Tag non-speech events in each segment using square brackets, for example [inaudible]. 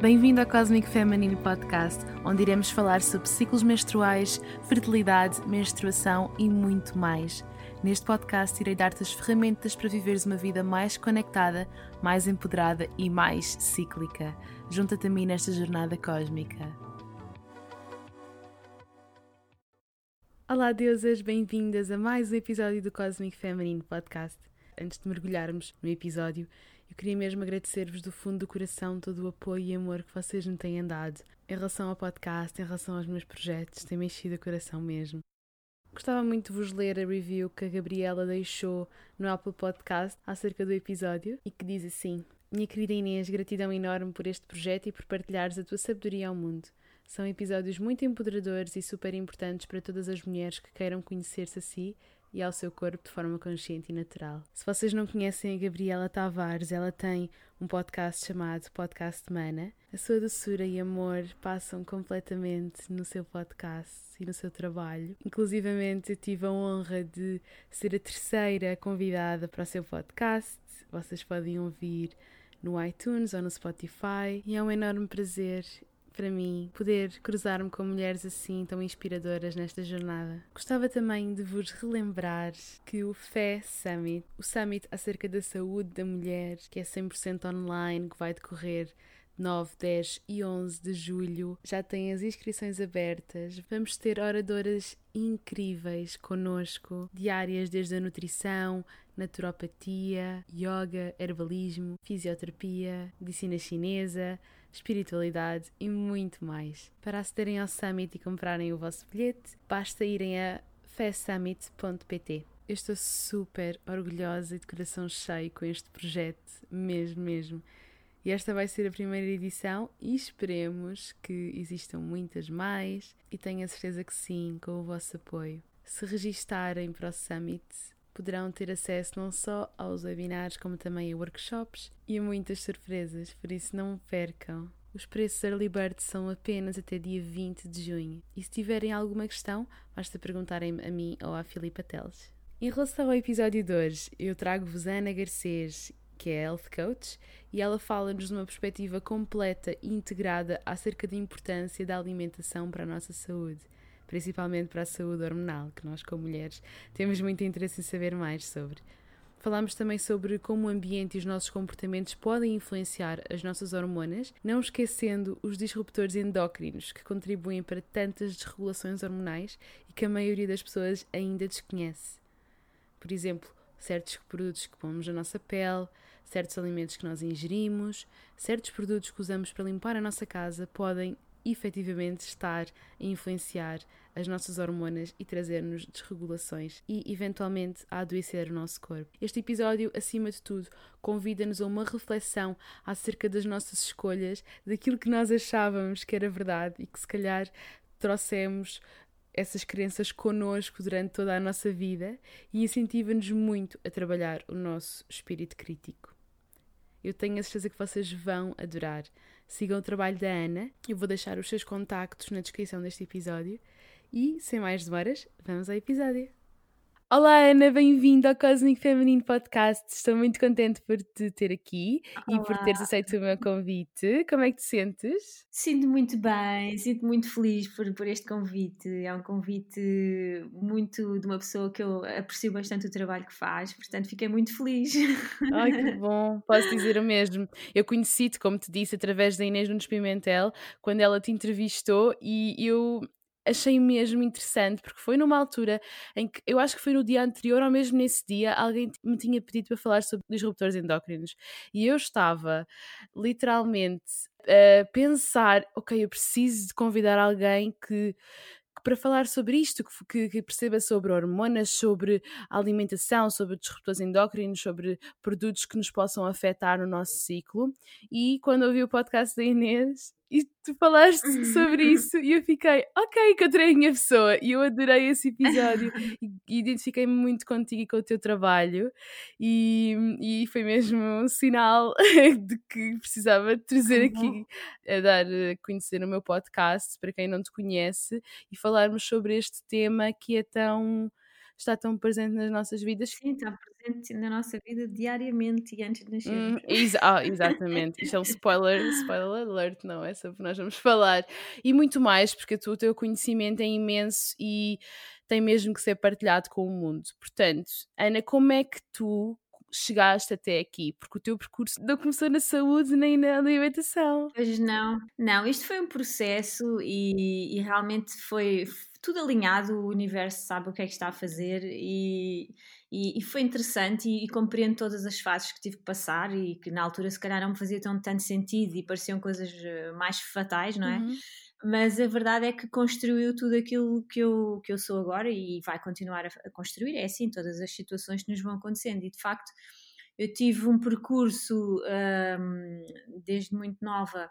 Bem-vindo ao Cosmic Feminine Podcast, onde iremos falar sobre ciclos menstruais, fertilidade, menstruação e muito mais. Neste podcast, irei dar-te as ferramentas para viveres uma vida mais conectada, mais empoderada e mais cíclica. Junta-te a mim nesta jornada cósmica. Olá, deusas, bem-vindas a mais um episódio do Cosmic Feminine Podcast. Antes de mergulharmos no episódio, eu queria mesmo agradecer-vos do fundo do coração todo o apoio e amor que vocês me têm dado em relação ao podcast, em relação aos meus projetos, tem mexido o coração mesmo. Gostava muito de vos ler a review que a Gabriela deixou no Apple Podcast acerca do episódio e que diz assim: Minha querida Inês, gratidão enorme por este projeto e por partilhares a tua sabedoria ao mundo. São episódios muito empoderadores e super importantes para todas as mulheres que queiram conhecer-se a si e ao seu corpo de forma consciente e natural. Se vocês não conhecem a Gabriela Tavares, ela tem um podcast chamado Podcast Mana. A sua doçura e amor passam completamente no seu podcast e no seu trabalho. Inclusivamente, eu tive a honra de ser a terceira convidada para o seu podcast. Vocês podem ouvir no iTunes ou no Spotify. E é um enorme prazer para mim poder cruzar-me com mulheres assim tão inspiradoras nesta jornada. Gostava também de vos relembrar que o FE Summit, o Summit acerca da saúde da mulher, que é 100% online, que vai decorrer 9, 10 e 11 de julho. Já tem as inscrições abertas. Vamos ter oradoras incríveis conosco, diárias desde a nutrição, naturopatia, yoga, herbalismo, fisioterapia, medicina chinesa, espiritualidade e muito mais. Para acederem ao Summit e comprarem o vosso bilhete, basta irem a festsummit.pt. Eu estou super orgulhosa e de coração cheio com este projeto, mesmo, mesmo. E esta vai ser a primeira edição e esperemos que existam muitas mais e tenho a certeza que sim, com o vosso apoio. Se registarem para o Summit, poderão ter acesso não só aos webinars, como também a workshops e a muitas surpresas, por isso não percam. Os preços Early Bird são apenas até dia 20 de junho. E se tiverem alguma questão, basta perguntarem a mim ou à Filipa Teles. Em relação ao episódio de hoje, eu trago-vos Ana Garcês, que é Health Coach, e ela fala-nos uma perspectiva completa e integrada acerca da importância da alimentação para a nossa saúde principalmente para a saúde hormonal, que nós, como mulheres, temos muito interesse em saber mais sobre. Falámos também sobre como o ambiente e os nossos comportamentos podem influenciar as nossas hormonas, não esquecendo os disruptores endócrinos que contribuem para tantas desregulações hormonais e que a maioria das pessoas ainda desconhece. Por exemplo, certos produtos que pomos na nossa pele, certos alimentos que nós ingerimos, certos produtos que usamos para limpar a nossa casa podem efetivamente estar a influenciar as nossas hormonas e trazer-nos desregulações e, eventualmente, a adoecer o nosso corpo. Este episódio, acima de tudo, convida-nos a uma reflexão acerca das nossas escolhas, daquilo que nós achávamos que era verdade e que, se calhar, trouxemos essas crenças connosco durante toda a nossa vida e incentiva-nos muito a trabalhar o nosso espírito crítico. Eu tenho a certeza que vocês vão adorar. Sigam o trabalho da Ana. Eu vou deixar os seus contactos na descrição deste episódio. E, sem mais demoras, vamos ao episódio. Olá Ana, bem-vinda ao Cosmic Feminine Podcast. Estou muito contente por te ter aqui Olá. e por teres aceito o meu convite. Como é que te sentes? Sinto muito bem, sinto muito feliz por, por este convite. É um convite muito de uma pessoa que eu aprecio bastante o trabalho que faz, portanto fiquei muito feliz. Ai, que [laughs] bom, posso dizer o mesmo. Eu conheci-te, como te disse, através da Inês Nunes Pimentel, quando ela te entrevistou e eu achei mesmo interessante, porque foi numa altura em que eu acho que foi no dia anterior, ou mesmo nesse dia, alguém me tinha pedido para falar sobre disruptores endócrinos. E eu estava literalmente a pensar: ok, eu preciso de convidar alguém que para falar sobre isto, que, que, perceba sobre hormonas, sobre alimentação, sobre disruptores endócrinos, sobre produtos que nos possam afetar no nosso ciclo. E quando ouvi o podcast da Inês, e tu falaste sobre [laughs] isso e eu fiquei, ok, encontrei a minha pessoa. E eu adorei esse episódio [laughs] e, identifiquei-me muito contigo e com o teu trabalho. E, e foi mesmo um sinal [laughs] de que precisava trazer aqui a dar a conhecer o meu podcast para quem não te conhece e falarmos sobre este tema que é tão está tão presente nas nossas vidas. Sim, está presente na nossa vida diariamente e antes de nascermos. Hum, exa [laughs] ah, exatamente. Isto é um spoiler, spoiler alert, não é sobre nós vamos falar. E muito mais, porque o teu conhecimento é imenso e tem mesmo que ser partilhado com o mundo. Portanto, Ana, como é que tu chegaste até aqui? Porque o teu percurso não começou na saúde nem na alimentação. Pois não, não, isto foi um processo e, e realmente foi tudo alinhado, o universo sabe o que é que está a fazer e, e, e foi interessante e, e, compreendo todas as fases que tive que passar e que na altura se calhar não me fazia tão tanto sentido e pareciam coisas eh, mais fatais, não é? Uhum. Mas a verdade é que construiu tudo aquilo que eu, que eu sou agora e vai continuar a, a construir. É assim, todas as situações que nos vão acontecendo e de facto eu tive um percurso um, desde muito nova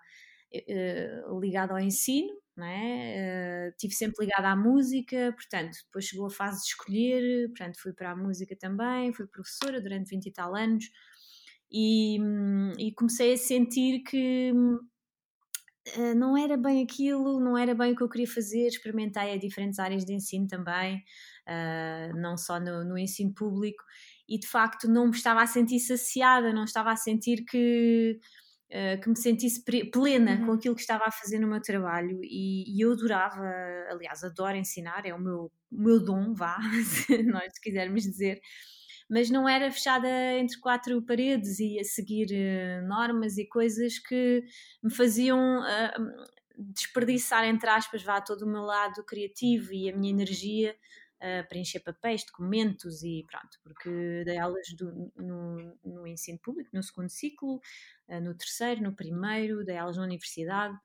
uh, ligado ao ensino, né? Uh, tive sempre ligada à música, portanto, depois chegou a fase de escolher, portanto, fui para a música também, fui professora durante 20 e tal anos e, hum, e comecei a sentir que uh, não era bem aquilo, não era bem o que eu queria fazer, experimentei a diferentes áreas de ensino também, uh, não só no, no ensino público, e de facto não me estava a sentir saciada, não estava a sentir que uh, que me sentisse plena uhum. com aquilo que estava a fazer no meu trabalho e, e, eu adorava, aliás, adoro ensinar, é o meu, o meu dom, vá, [laughs] se nós quisermos dizer, mas não era fechada entre quatro paredes e a seguir uh, normas e coisas que me faziam uh, desperdiçar, entre aspas, vá todo o meu lado criativo e a minha energia uh, preencher papéis, documentos e pronto, porque dei aulas do, no, no, ensino público, no segundo ciclo, uh, no terceiro, no primeiro, dei aulas na universidade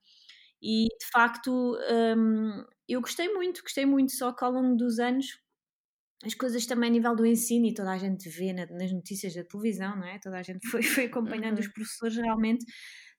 e de facto um, eu gostei muito, gostei muito, só que ao longo dos anos as coisas também a nível do ensino e toda a gente vê na, nas notícias da televisão, não é? Toda a gente foi, foi acompanhando uhum. os professores realmente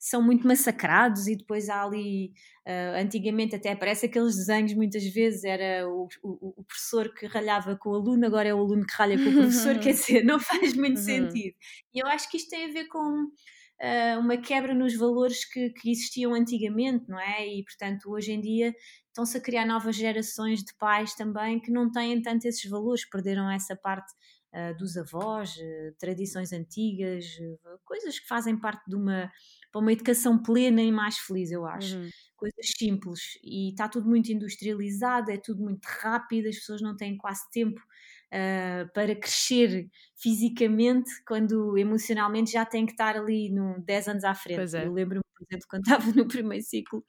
são muito massacrados e depois há ali, uh, antigamente até aparece aqueles desenhos muitas vezes, era o, o, o, professor que ralhava com o aluno, agora é o aluno que ralha com o professor, quer [laughs] dizer, não faz muito uhum. sentido. E eu acho que isto tem a ver com uh, uma quebra nos valores que, que existiam antigamente, não é? E portanto hoje em dia estão-se a criar novas gerações de pais também que não têm tanto esses valores, perderam essa parte uh, dos avós, uh, tradições antigas, uh, coisas que fazem parte de uma para uma educação plena e mais feliz, eu acho. Uhum. Coisas simples. E está tudo muito industrializado, é tudo muito rápido, as pessoas não têm quase tempo uh, para crescer fisicamente, quando emocionalmente já têm que estar ali no 10 anos à frente. É. Eu lembro-me, por exemplo, quando [laughs] estava no primeiro ciclo,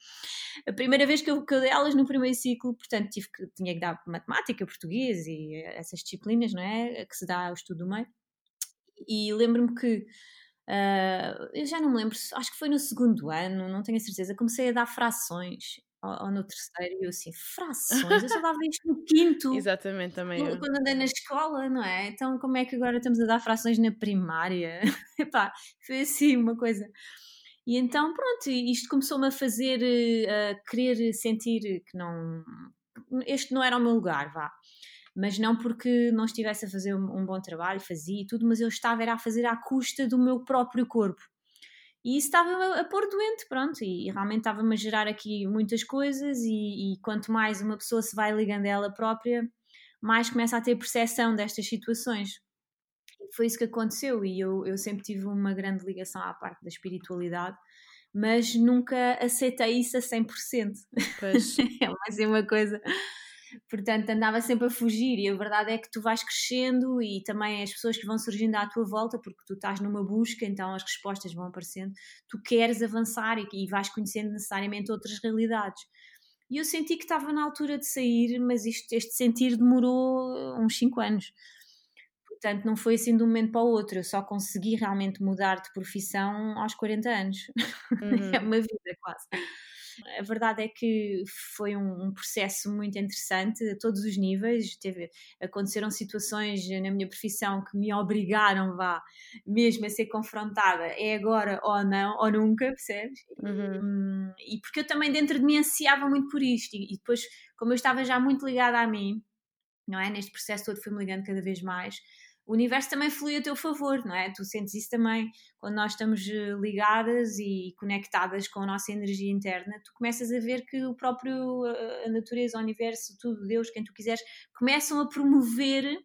a primeira vez que eu, que eu dei aulas no primeiro ciclo, portanto, tive que, tinha que dar matemática, português e essas disciplinas, não é? Que se dá ao estudo do meio. E lembro-me que Uh, eu já não me lembro, acho que foi no segundo ano, não tenho a certeza. Comecei a dar frações ou, ou no terceiro, e eu assim, frações, eu só dava isto no [laughs] quinto. Exatamente, também. Quando, quando andei na escola, não é? Então, como é que agora estamos a dar frações na primária? [laughs] Epá, foi assim uma coisa. E então, pronto, isto começou-me a fazer, eh, a querer sentir que não. Este não era o meu lugar, vá mas não porque não estivesse a fazer um, bom trabalho, fazia e tudo, mas eu estava era a fazer à custa do meu próprio corpo. E isso estava a, a pôr doente, pronto, e, e realmente estava-me a gerar aqui muitas coisas, e, e, quanto mais uma pessoa se vai ligando a ela própria, mais começa a ter percepção destas situações. E foi isso que aconteceu, e eu, eu sempre tive uma grande ligação à parte da espiritualidade, mas nunca aceitei isso a 100%. Pois. [laughs] é mais uma coisa portanto andava sempre a fugir e a verdade é que tu vais crescendo e também as pessoas que vão surgindo à tua volta, porque tu estás numa busca, então as respostas vão aparecendo, tu queres avançar e, e vais conhecendo necessariamente outras realidades. E eu senti que estava na altura de sair, mas isto, este sentir demorou uns 5 anos. Portanto, não foi assim de um momento para o outro. Eu só consegui realmente mudar de profissão aos 40 anos. [laughs] Uhum. é uma vida quase. A verdade é que foi um, processo muito interessante a todos os níveis. Teve, aconteceram situações na minha profissão que me obrigaram, vá, mesmo a ser confrontada. É agora ou não, ou nunca, percebes? Uhum. E, e, porque eu também dentro de mim ansiava muito por isto. E, e depois, como eu estava já muito ligada a mim, não é? Neste processo todo fui-me ligando cada vez mais o universo também flui a teu favor, não é? Tu sentes isso também quando nós estamos eh, ligadas e conectadas com a nossa energia interna, tu começas a ver que o próprio a natureza, o universo, tudo, Deus, quem tu quiseres, começam a promover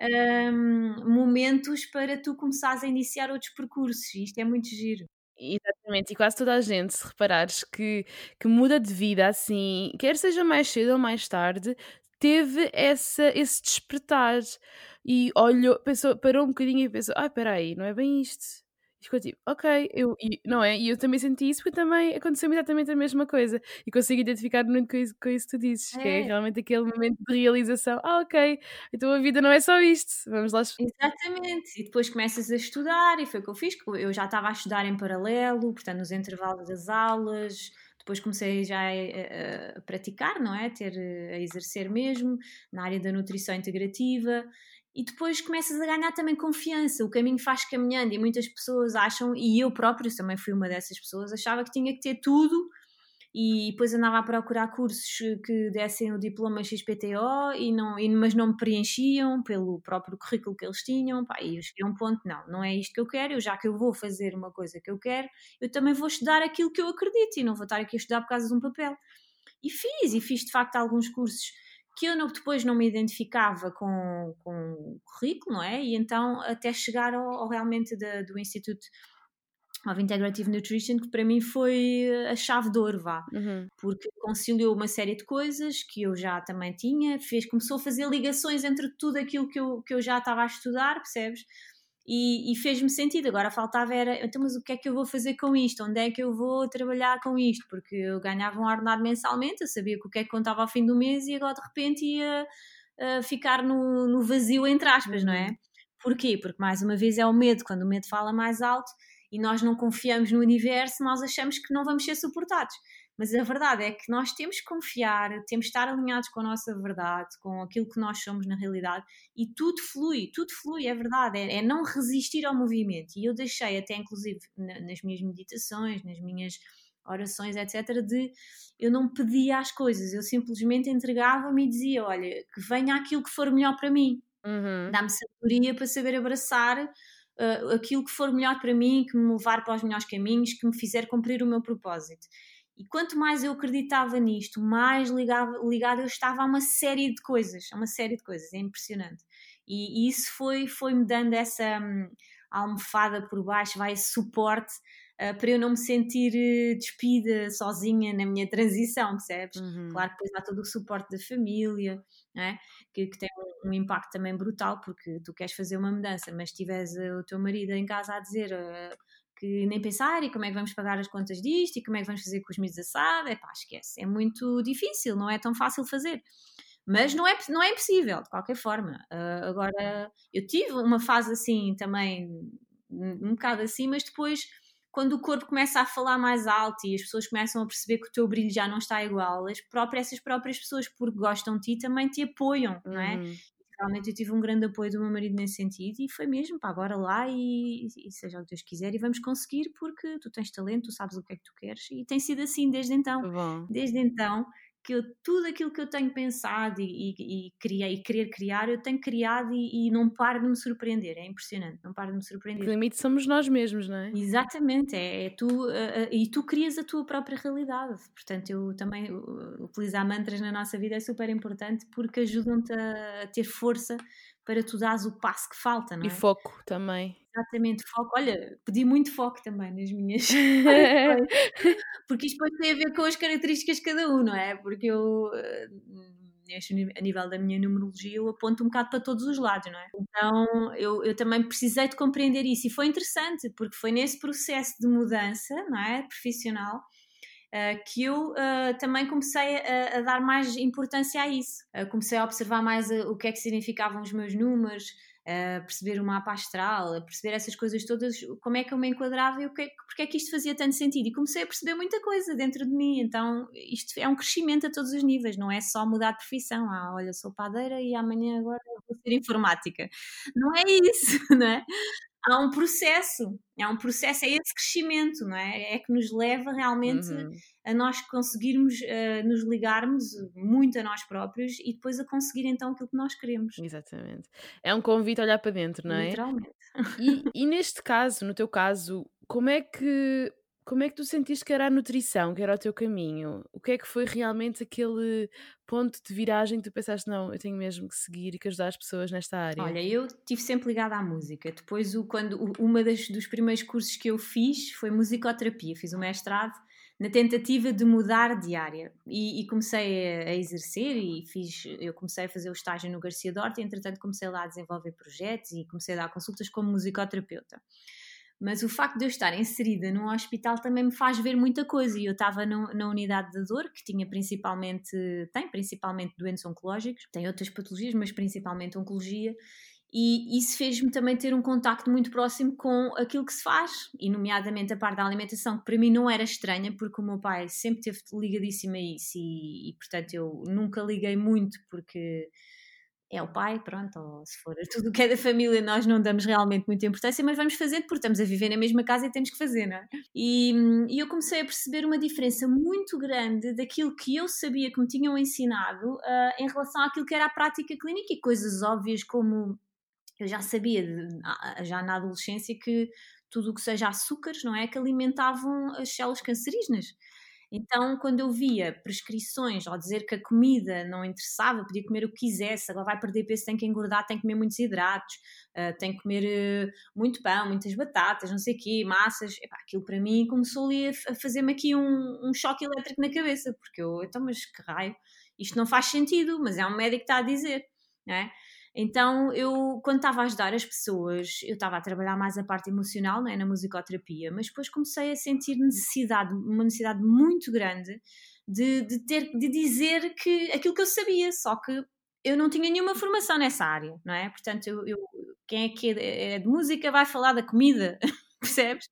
um, momentos para tu começares a iniciar outros percursos. Isto é muito giro. Exatamente, e quase toda a gente, se reparares que, que muda de vida assim, quer seja mais cedo ou mais tarde, teve essa, esse despertar e olhou, pensou, parou um bocadinho e pensou: ah, espera aí, não é bem isto. E ficou tipo, ok, eu, e, não é? E eu também senti isso porque também aconteceu exatamente a mesma coisa e consigo identificar muito com isso, com isso que tu dizes, é. que é realmente aquele momento de realização: ah, ok, então a vida não é só isto, vamos lá. Exatamente, e depois começas a estudar, e foi o que eu fiz, eu já estava a estudar em paralelo, portanto, nos intervalos das aulas depois comecei já a, a, praticar, não é? Ter, a exercer mesmo na área da nutrição integrativa e depois começas a ganhar também confiança, o caminho faz caminhando e muitas pessoas acham, e eu próprio também fui uma dessas pessoas, achava que tinha que ter tudo e depois andava a procurar cursos que dessem o diploma XPTO, e não, e, mas não me preenchiam pelo próprio currículo que eles tinham. Pá, e eu cheguei a um ponto: não, não é isto que eu quero, eu, já que eu vou fazer uma coisa que eu quero, eu também vou estudar aquilo que eu acredito e não vou estar aqui a estudar por causa de um papel. E fiz, e fiz de facto alguns cursos que eu não, depois não me identificava com, com o currículo, não é? E então até chegar ao, ao realmente da, do Instituto of Integrative Nutrition, que para mim foi a chave de ouro, vá, uhum. porque conciliou uma série de coisas que eu já também tinha, fez, começou a fazer ligações entre tudo aquilo que eu, que eu já estava a estudar, percebes? E, e fez-me sentido. Agora faltava era, então, mas o que é que eu vou fazer com isto? Onde é que eu vou trabalhar com isto? Porque eu ganhava um ordenado mensalmente, eu sabia que o que é que contava ao fim do mês e agora de repente ia uh, ficar no, no vazio, entre aspas, uhum. não é? Uhum. Porquê? Porque mais uma vez é o medo, quando o medo fala mais alto, e nós não confiamos no universo, nós achamos que não vamos ser suportados. Mas a verdade é que nós temos que confiar, temos que estar alinhados com a nossa verdade, com aquilo que nós somos na realidade e tudo flui, tudo flui, é verdade, é, é não resistir ao movimento. E eu deixei até, inclusive, nas minhas meditações, nas minhas orações, etc., de eu não pedia as coisas, eu simplesmente entregava-me e dizia: Olha, que venha aquilo que for melhor para mim, uhum. dá-me sabedoria para saber abraçar uh, aquilo que for melhor para mim, que me levar para os melhores caminhos, que me fizer cumprir o meu propósito. E quanto mais eu acreditava nisto, mais ligado, ligado eu estava a uma série de coisas, a uma série de coisas, é impressionante. E, e isso foi, foi me dando essa hum, almofada por baixo, vai suporte para eu não me sentir uh, despida sozinha na minha transição, percebes? Uhum. Claro que depois há todo o suporte da família, é? que, que, tem um, um, impacto também brutal, porque tu queres fazer uma mudança, mas tiveres uh, o teu marido em casa a dizer que nem pensar e como é que vamos pagar as contas disto e como é que vamos fazer com os miúdos assado, é pá, esquece, é muito difícil, não é tão fácil fazer. Mas não é, não é impossível, de qualquer forma. Uh, agora, eu tive uma fase assim também, um bocado assim, mas depois quando o corpo começa a falar mais alto e as pessoas começam a perceber que o teu brilho já não está igual, as próprias, essas próprias pessoas, porque gostam de ti, também te apoiam, não é? Uhum. Realmente eu tive um grande apoio do meu marido nesse sentido e foi mesmo, pá, agora lá e, e, seja o que Deus quiser e vamos conseguir porque tu tens talento, tu sabes o que é que tu queres e tem sido assim desde então. Desde então que eu, tudo aquilo que eu tenho pensado e, e, e, criei, e querer criar, eu tenho criado e, e, não paro de me surpreender. É impressionante, não paro de me surpreender. O limite somos nós mesmos, não é? Exatamente, é, é tu, uh, uh, e tu crias a tua própria realidade. Portanto, eu também uh, utilizar mantras na nossa vida é super importante porque ajudam-te a, a ter força para tu dares o passo que falta, não é? E foco também. Exatamente, foco. Olha, pedi muito foco também nas minhas. [laughs] Porque isto depois tem a ver com as características de cada um, não é? Porque eu, eh, a nível da minha numerologia, eu aponto um bocado para todos os lados, não é? Então eu, eu também precisei de compreender isso e foi interessante, porque foi nesse processo de mudança, não é? Profissional Uh, que eu uh, também comecei a, a, dar mais importância a isso. Uh, comecei a observar mais o que é que significavam os meus números, a perceber o mapa astral, a perceber essas coisas todas, como é que eu me enquadrava e o que, porque é que isto fazia tanto sentido. E comecei a perceber muita coisa dentro de mim. Então, isto é um crescimento a todos os níveis, não é só mudar de profissão. Ah, olha, sou padeira e amanhã agora vou ser informática. Não é isso, [laughs] não é? Há um processo, há um processo, é esse crescimento, não é? É que nos leva realmente uhum. a nós conseguirmos uh, nos ligarmos muito a nós próprios e depois a conseguir então aquilo que nós queremos. Exatamente. É um convite a olhar para dentro, não é? Literalmente. E, e neste caso, no teu caso, como é que como é que tu sentiste que era a nutrição, que era o teu caminho? O que é que foi realmente aquele ponto de viragem que tu pensaste, não, eu tenho mesmo que seguir e que ajudar as pessoas nesta área? Olha, eu estive sempre ligada à música. Depois, o, quando o, uma das, dos primeiros cursos que eu fiz foi musicoterapia. Fiz o mestrado na tentativa de mudar de área e, e comecei a, a, exercer e fiz, eu comecei a fazer o estágio no Garcia Dorte entretanto comecei lá a desenvolver projetos e comecei a dar consultas como musicoterapeuta mas o facto de eu estar inserida num hospital também me faz ver muita coisa. E eu estava na unidade de dor, que tinha principalmente, tem principalmente doentes oncológicos, tem outras patologias, mas principalmente oncologia. E isso fez-me também ter um contacto muito próximo com aquilo que se faz, e nomeadamente a parte da alimentação, que para mim não era estranha, porque o meu pai sempre esteve ligadíssimo a isso, e, e portanto eu nunca liguei muito, porque é o pai, pronto, ou se for [laughs] tudo o que é da família, nós não damos realmente muita importância, mas vamos fazendo porque estamos a viver na mesma casa e temos que fazer, não é? E, e eu comecei a perceber uma diferença muito grande daquilo que eu sabia que me tinham ensinado uh, em relação àquilo que era a prática clínica e coisas óbvias como eu já sabia, já na adolescência, que tudo o que seja açúcares, não é? Que alimentavam as células cancerígenas. Então, quando eu via prescrições ao dizer que a comida não interessava, podia comer o que quisesse, agora vai perder peso, tem que engordar, tem que comer muitos hidratos, uh, tem que comer uh, muito pão, muitas batatas, não sei o quê, massas, Epá, aquilo para mim começou ali a, a fazer-me aqui um, um, choque elétrico na cabeça, porque eu, então, mas que raio, isto não faz sentido, mas é um médico que está a dizer, não é? Então, eu, quando estava a ajudar as pessoas, eu estava a trabalhar mais a parte emocional, não é, na musicoterapia, mas depois comecei a sentir necessidade, uma necessidade muito grande de, de ter, de dizer que aquilo que eu sabia, só que eu não tinha nenhuma formação nessa área, não é? Portanto, eu, eu quem é que é, é de música vai falar da comida, [laughs] percebes?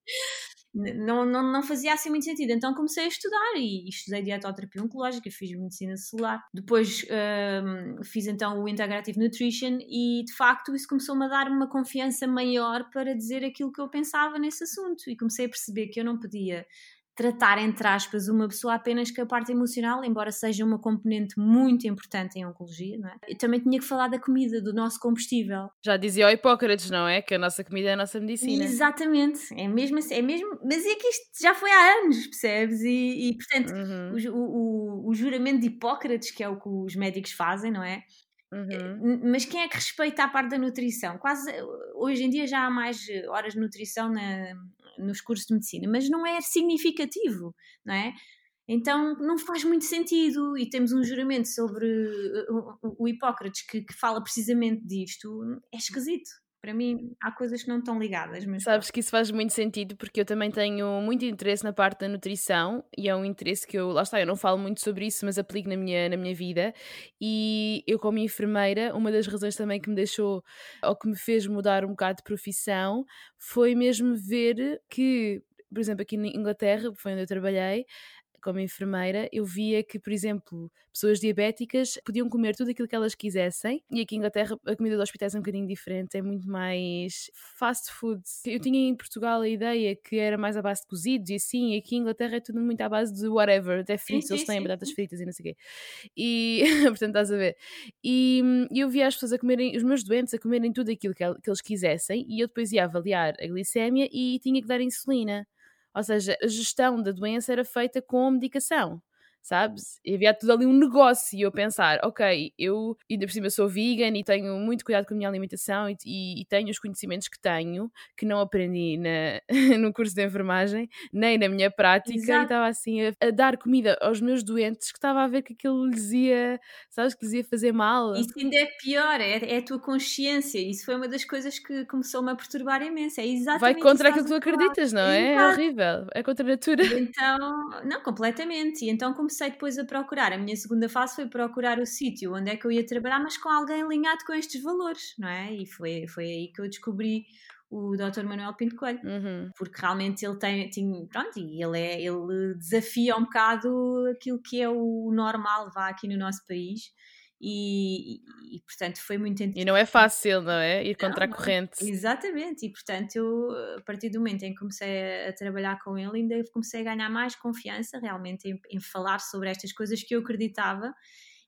Não, não, não fazia assim muito sentido. Então comecei a estudar e, estudei dietoterapia oncológica, fiz medicina celular. Depois um, fiz então o Integrative Nutrition e de facto isso começou-me a dar uma confiança maior para dizer aquilo que eu pensava nesse assunto. E comecei a perceber que eu não podia tratar, entre aspas, uma pessoa apenas com a parte emocional, embora seja uma componente muito importante em oncologia, não é? Eu também tinha que falar da comida, do nosso combustível. Já dizia o Hipócrates, não é? Que a nossa comida é a nossa medicina. Exatamente, é mesmo assim, é mesmo, mas é que isto já foi há anos, percebes? E, e portanto, uhum. o, o, o juramento de Hipócrates, que é o que os médicos fazem, não é? Uhum. Mas quem é que respeita a parte da nutrição? Quase hoje em dia já há mais horas de nutrição na, nos cursos de medicina, mas não é significativo, não é? Então não faz muito sentido e temos um juramento sobre o, Hipócrates que, que fala precisamente disto, é esquisito para mim há coisas que não estão ligadas. Mas... Sabes que isso faz muito sentido porque eu também tenho muito interesse na parte da nutrição e é um interesse que eu, lá está, eu não falo muito sobre isso, mas aplico na minha, na minha vida. E eu, como enfermeira, uma das razões também que me deixou ou que me fez mudar um bocado de profissão foi mesmo ver que, por exemplo, aqui na Inglaterra, foi onde eu trabalhei, como enfermeira, eu via que, por exemplo, pessoas diabéticas podiam comer tudo aquilo que elas quisessem e aqui em Inglaterra a comida dos hospitais é um bocadinho diferente, é muito mais fast food. Eu tinha em Portugal a ideia que era mais à base de cozidos e assim, e aqui em Inglaterra é tudo muito à base de whatever, até fritos, eles têm [laughs] batatas fritas e não sei o quê. E, [laughs] portanto, estás a ver. E, e eu via as pessoas a comerem, os meus doentes a comerem tudo aquilo que, que eles quisessem e eu depois ia avaliar a glicémia e tinha que dar insulina. Ou seja, a gestão da doença era feita com medicação sabes? E havia tudo ali um negócio e eu pensar, ok, eu ainda por cima sou vegan e tenho muito cuidado com a minha alimentação e, e, e tenho os conhecimentos que tenho, que não aprendi na, [laughs] no curso de enfermagem, nem na minha prática, Exato. e estava assim a, a, dar comida aos meus doentes que estava a ver que aquilo lhes ia, sabes, que lhes ia fazer mal. Isso ainda é pior, é, é a tua consciência, isso foi uma das coisas que começou-me a perturbar imenso, é exatamente Vai contra aquilo que tu acreditas, não é? É horrível, é contra a natura. Então, não, completamente, e então comecei comecei depois a procurar. A minha segunda fase foi procurar o sítio onde é que eu ia trabalhar, mas com alguém alinhado com estes valores, não é? E foi, foi aí que eu descobri o Dr. Manuel Pinto Coelho, uhum. porque realmente ele tem, tem, pronto, e ele, é, ele desafia um bocado aquilo que é o normal, vá aqui no nosso país, e, e, e, portanto foi muito E não é fácil, não é? Ir contra não, a corrente. Exatamente, e portanto eu, a partir do momento em que comecei a, trabalhar com ele, ainda comecei a ganhar mais confiança realmente em, em falar sobre estas coisas que eu acreditava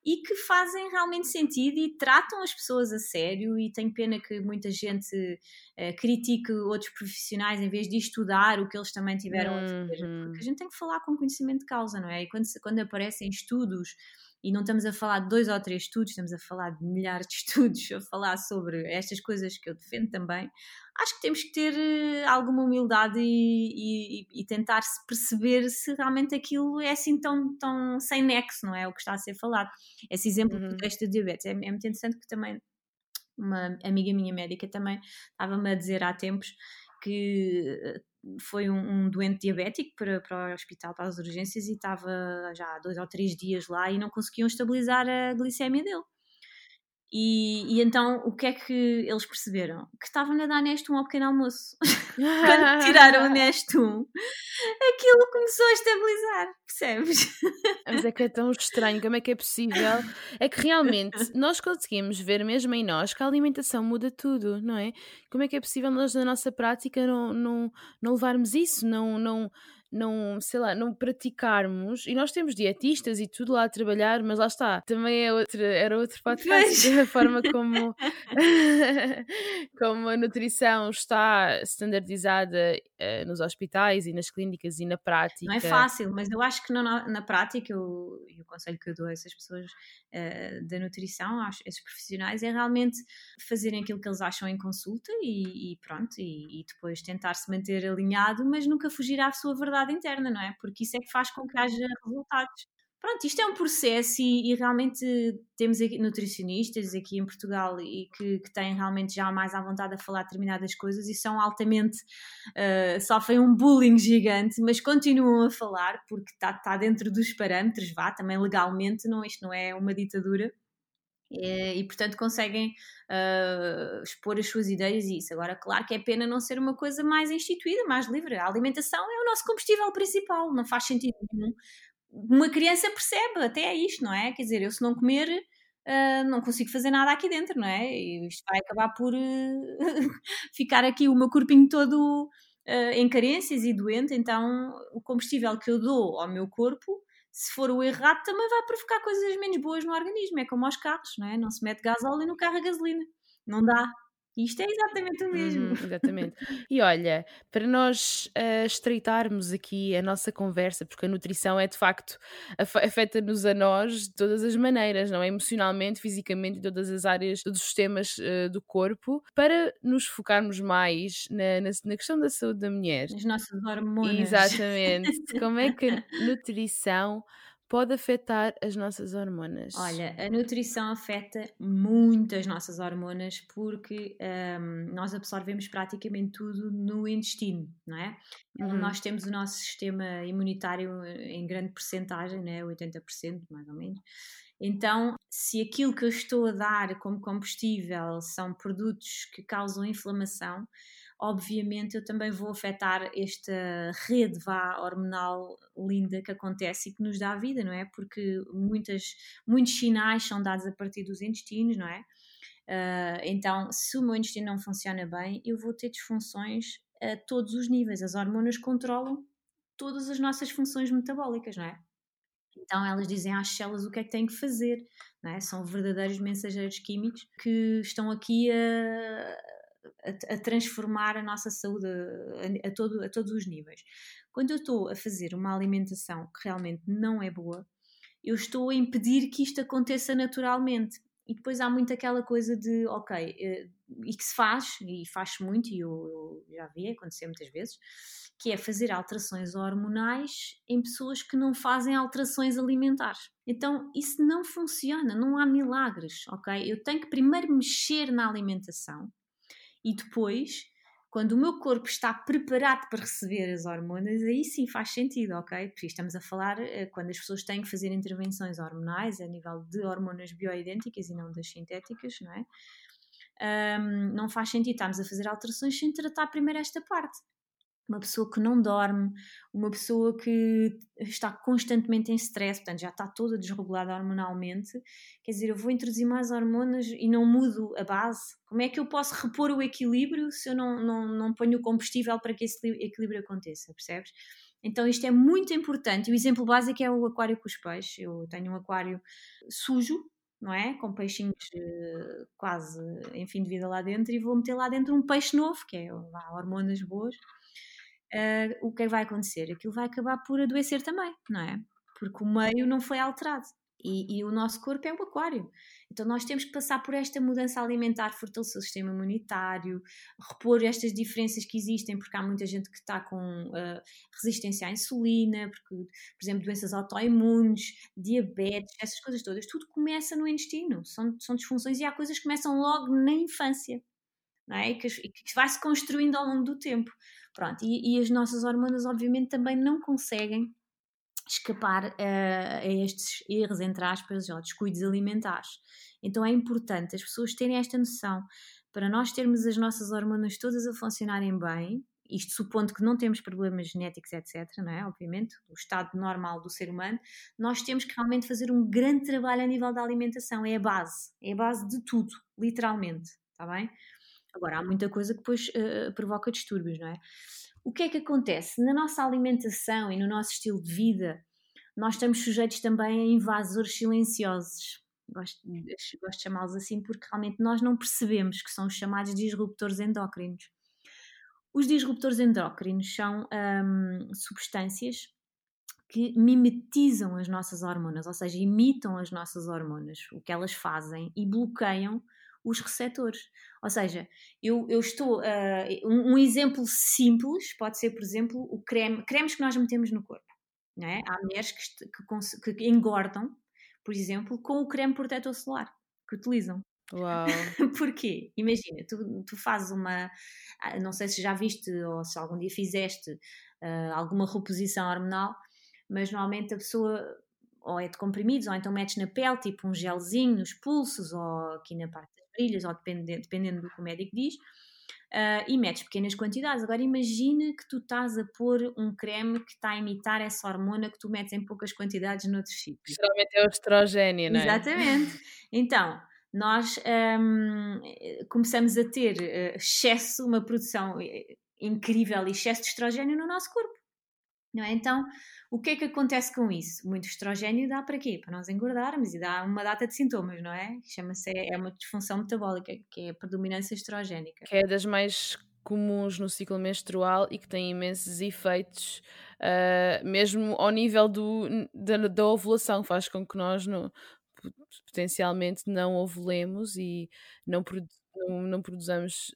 e que fazem realmente sentido e tratam as pessoas a sério e tenho pena que muita gente uh, critique outros profissionais em vez de estudar o que eles também tiveram uhum. a fazer, porque a gente tem que falar com conhecimento de causa, não é? E quando, quando aparecem estudos e não estamos a falar de dois ou três estudos, estamos a falar de milhares de [laughs] estudos a falar sobre estas coisas que eu defendo também, acho que temos que ter eh, alguma humildade e, e, e tentar perceber se realmente aquilo é assim tão, tão sem nexo, não é? O que está a ser falado. Esse exemplo uhum. do teste de diabetes é, é muito interessante que também uma amiga minha médica também estava-me a dizer há tempos que eh, foi um, um, doente diabético para, para o hospital, para as urgências, e estava já há dois ou três dias lá e não conseguiam estabilizar a glicemia dele. E, e, então o que é que eles perceberam? Que estavam a dar Nestum ao pequeno almoço. [laughs] Quando tiraram o Nestum, aquilo começou a estabilizar, percebes? Mas é que é tão estranho, como é que é possível? É que realmente nós conseguimos ver mesmo em nós que a alimentação muda tudo, não é? Como é que é possível nós na nossa prática não, não, não levarmos isso, não, não, não, sei lá, não praticarmos, e nós temos dietistas e tudo lá a trabalhar, mas lá está, também é outro, era outro podcast, a forma [laughs] como, [laughs] como a nutrição está standardizada uh, nos hospitais e nas clínicas e na prática. Não é fácil, mas eu acho que na, na prática, eu, e o conselho que eu dou a essas pessoas uh, da nutrição, a esses profissionais, é realmente fazerem aquilo que eles acham em consulta e, e pronto, e, e depois tentar se manter alinhado, mas nunca fugir à sua verdade verdade interna, não é? Porque isso é que faz com que haja resultados. Pronto, isto é um processo e, e realmente temos aqui nutricionistas aqui em Portugal e que, que, têm realmente já mais à vontade a falar determinadas coisas e são altamente, uh, sofrem um bullying gigante, mas continuam a falar porque está tá dentro dos parâmetros, vá, também legalmente, não, isto não é uma ditadura e, e, portanto conseguem uh, expor as suas ideias e isso. Agora, claro que é pena não ser uma coisa mais instituída, mais livre. A alimentação é o nosso combustível principal, não faz sentido nenhum. Uma criança percebe até é isto, não é? Quer dizer, eu se não comer, uh, não consigo fazer nada aqui dentro, não é? E isto vai acabar por uh, [laughs] ficar aqui o meu corpinho todo em carências e doente, então o combustível que eu dou ao meu corpo se for o errado, também vai provocar coisas menos boas no organismo. É como aos carros, não é? Não se mete gás óleo no carro a gasolina. Não dá. Isto é exatamente o mesmo. Uhum, exatamente. E olha, para nós uh, estreitarmos aqui a nossa conversa, porque a nutrição é de facto afeta-nos a nós de todas as maneiras, não é? Emocionalmente, fisicamente, em todas as áreas dos sistemas uh, do corpo, para nos focarmos mais na, na, na, questão da saúde da mulher. As nossas hormonas. Exatamente. [laughs] Como é que a nutrição pode afetar as nossas hormonas? Olha, a nutrição afeta muito as nossas hormonas porque um, nós absorvemos praticamente tudo no intestino, não é? Uhum. Nós temos o nosso sistema imunitário em grande porcentagem, né? 80% mais ou menos. Então, se aquilo que eu estou a dar como combustível são produtos que causam inflamação, obviamente eu também vou afetar esta rede vá hormonal linda que acontece e que nos dá vida, não é? Porque muitas, muitos sinais são dados a partir dos intestinos, não é? Uh, então, se o meu intestino não funciona bem, eu vou ter disfunções a todos os níveis. As hormonas controlam todas as nossas funções metabólicas, não é? Então elas dizem às células o que é que têm que fazer, não é? São verdadeiros mensageiros químicos que estão aqui a, a, a transformar a nossa saúde a, a, todo, a todos os níveis. Quando eu estou a fazer uma alimentação que realmente não é boa, eu estou a impedir que isto aconteça naturalmente. E depois há muito aquela coisa de, ok, eh, e que se faz, e faz-se muito, e eu, eu, já vi acontecer muitas vezes, que é fazer alterações hormonais em pessoas que não fazem alterações alimentares. Então isso não funciona, não há milagres, ok? Eu tenho que primeiro mexer na alimentação e depois, quando o meu corpo está preparado para receber as hormonas, aí sim faz sentido, ok? Porque estamos a falar eh, quando as pessoas têm que fazer intervenções hormonais a nível de hormonas bioidênticas e não das sintéticas, não é? Um, não faz sentido estarmos a fazer alterações sem tratar primeiro esta parte. Uma pessoa que não dorme, uma pessoa que está constantemente em stress, portanto já está toda desregulada hormonalmente, quer dizer, eu vou introduzir mais hormonas e não mudo a base. Como é que eu posso repor o equilíbrio se eu não, não, não ponho o combustível para que esse equilíbrio aconteça, percebes? Então isto é muito importante. E o exemplo básico é o aquário com os peixes. Eu tenho um aquário sujo, não é? Com peixinhos uh, quase em fim de vida lá dentro e vou meter lá dentro um peixe novo, que é lá, hormonas boas uh, o que é que vai acontecer? Aquilo vai acabar por adoecer também, não é? Porque o meio não foi alterado. E, e, o nosso corpo é o aquário. Então nós temos que passar por esta mudança alimentar, fortalecer o sistema imunitário, repor estas diferenças que existem, porque há muita gente que está com uh, resistência à insulina, porque, por exemplo, doenças autoimunes, diabetes, essas coisas todas, tudo começa no intestino, são, são disfunções e há coisas que começam logo na infância. É? e, que, e que vai se construindo ao longo do tempo. Pronto, e, e as nossas hormonas, obviamente, também não conseguem escapar uh, a estes erros, entre aspas, ou descuidos alimentares. Então é importante as pessoas terem esta noção para nós termos as nossas hormonas todas a funcionarem bem, isto supondo que não temos problemas genéticos, etc., não é? Obviamente, o estado normal do ser humano, nós temos que realmente fazer um grande trabalho a nível da alimentação, é a base, é a base de tudo, literalmente, está bem? Agora, há muita coisa que depois uh, provoca distúrbios, não é? O que é que acontece? Na nossa alimentação e no nosso estilo de vida, nós estamos sujeitos também a invasores silenciosos. Gosto, gosto de chamá-los assim porque realmente nós não percebemos que são os chamados disruptores endócrinos. Os disruptores endócrinos são hum, substâncias que mimetizam as nossas hormonas, ou seja, imitam as nossas hormonas, o que elas fazem e bloqueiam os receptores. Ou seja, eu, eu estou. Uh, um, um, exemplo simples pode ser, por exemplo, o creme, cremes que nós metemos no corpo. Não é? Há mulheres que, que, que engordam, por exemplo, com o creme protetor solar que utilizam. Uau! [laughs] Porquê? Imagina, tu, tu fazes uma. Ah, não sei se já viste ou se algum dia fizeste uh, alguma reposição hormonal, mas normalmente a pessoa ou é de comprimidos, ou então metes na pele, tipo um gelzinho nos pulsos, ou aqui na parte ou dependendo, dependendo do que o médico diz, uh, e metes pequenas quantidades. Agora imagina que tu estás a pôr um creme que está a imitar essa hormona que tu metes em poucas quantidades noutros sítios. Geralmente é o estrogênio, não é? Exatamente. Então, nós um, começamos a ter uh, excesso, uma produção eh, incrível e excesso de estrogênio no nosso corpo. Não é? Então, o que é que acontece com isso? Muito estrogênio dá para quê? Para nós engordarmos e dá uma data de sintomas, não é? Chama-se, é uma disfunção metabólica, que é a predominância estrogénica. Que é das mais comuns no ciclo menstrual e que tem imensos efeitos, uh, mesmo ao nível do, da, da ovulação, faz com que nós no, potencialmente não ovulemos e não, não, não produzamos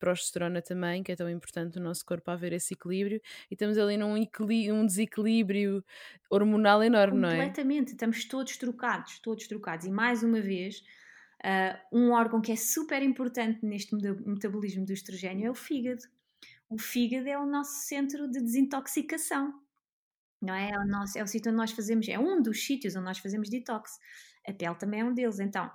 progesterona também, que é tão importante no nosso corpo haver esse equilíbrio, e estamos ali num um desequilíbrio hormonal enorme, não é? Completamente, estamos todos trocados, todos trocados. E mais uma vez, uh, um órgão que é super importante neste metabolismo do estrogênio é o fígado. O fígado é o nosso centro de desintoxicação, não é? É o, nosso, é o sítio onde nós fazemos, é um dos sítios onde nós fazemos detox. A pele também é um deles. Então,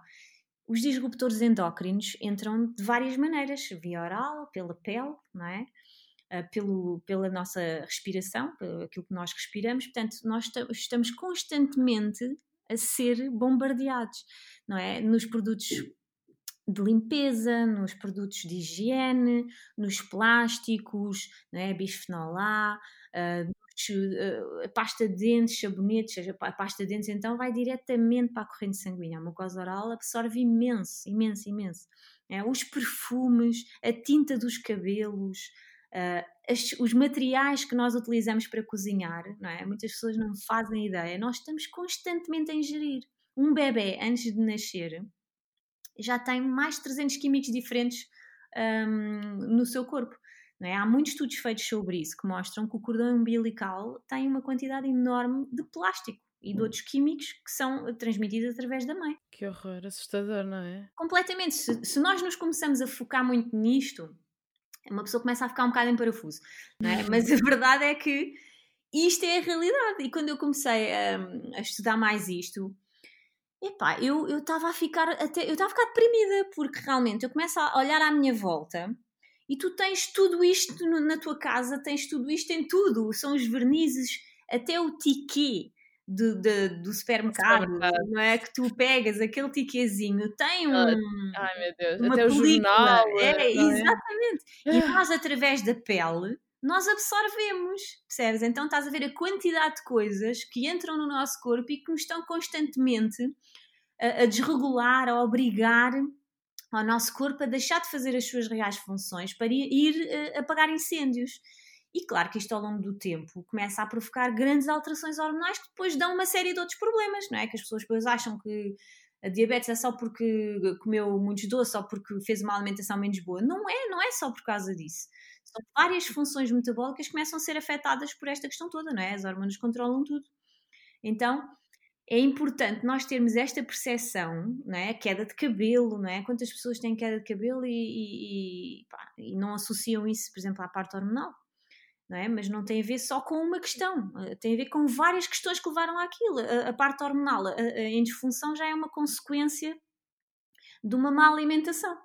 os disruptores endócrinos entram de várias maneiras, via oral, pela pele, não é? Uh, pelo, pela nossa respiração, pelo aquilo que nós respiramos, portanto, nós estamos constantemente a ser bombardeados, não é? Nos produtos de limpeza, nos produtos de higiene, nos plásticos, não é? bisfenol A, uh, a pasta de dentes, sabonetes, a pasta de dentes então vai diretamente para a corrente sanguínea. A mucosa oral absorve imenso, imenso, imenso. É, os perfumes, a tinta dos cabelos, uh, as, os materiais que nós utilizamos para cozinhar, não é? Muitas pessoas não fazem ideia. Nós estamos constantemente a ingerir. Um bebê, antes de nascer, já tem mais de 300 químicos diferentes um, no seu corpo. É? Há muitos estudos feitos sobre isso que mostram que o cordão umbilical tem uma quantidade enorme de plástico e de hum. outros químicos que são transmitidos através da mãe. Que horror, assustador, não é? Completamente. Se, se nós nos começamos a focar muito nisto, uma pessoa começa a ficar um bocado em parafuso, não é? Mas a [laughs] verdade é que isto é a realidade. E quando eu comecei a, a estudar mais isto, epá, eu estava a ficar até eu estava a ficar deprimida, porque realmente eu começo a olhar à minha volta E tu tens tudo isto na tua casa, tens tudo isto em tudo. São os vernizes, até o tiquê do, do, do supermercado, supermercado, não é? Que tu pegas aquele tiquezinho, tem um. Ai meu Deus, uma até película. o jornal. É, é, exatamente. [gasps] E nós, através da pele, nós absorvemos, percebes? Então estás a ver a quantidade de coisas que entram no nosso corpo e que nos estão constantemente a, a desregular, a obrigar ao nosso corpo a deixar de fazer as suas reais funções para ir, uh, apagar incêndios. E claro que isto ao longo do tempo começa a provocar grandes alterações hormonais que depois dão uma série de outros problemas, não é? Que as pessoas depois acham que a diabetes é só porque comeu muitos doces ou porque fez uma alimentação menos boa. Não é, não é só por causa disso. São várias funções metabólicas que começam a ser afetadas por esta questão toda, não é? As hormonas controlam tudo. Então, é importante nós termos esta percepção, não é? queda de cabelo, não é? Quantas pessoas têm queda de cabelo e, e, e, pá, e não associam isso, por exemplo, à parte hormonal? Não é? Mas não tem a ver só com uma questão, eh, tem a ver com várias questões que levaram àquilo. A, a parte hormonal, a, a indisfunção já é uma consequência de uma má alimentação,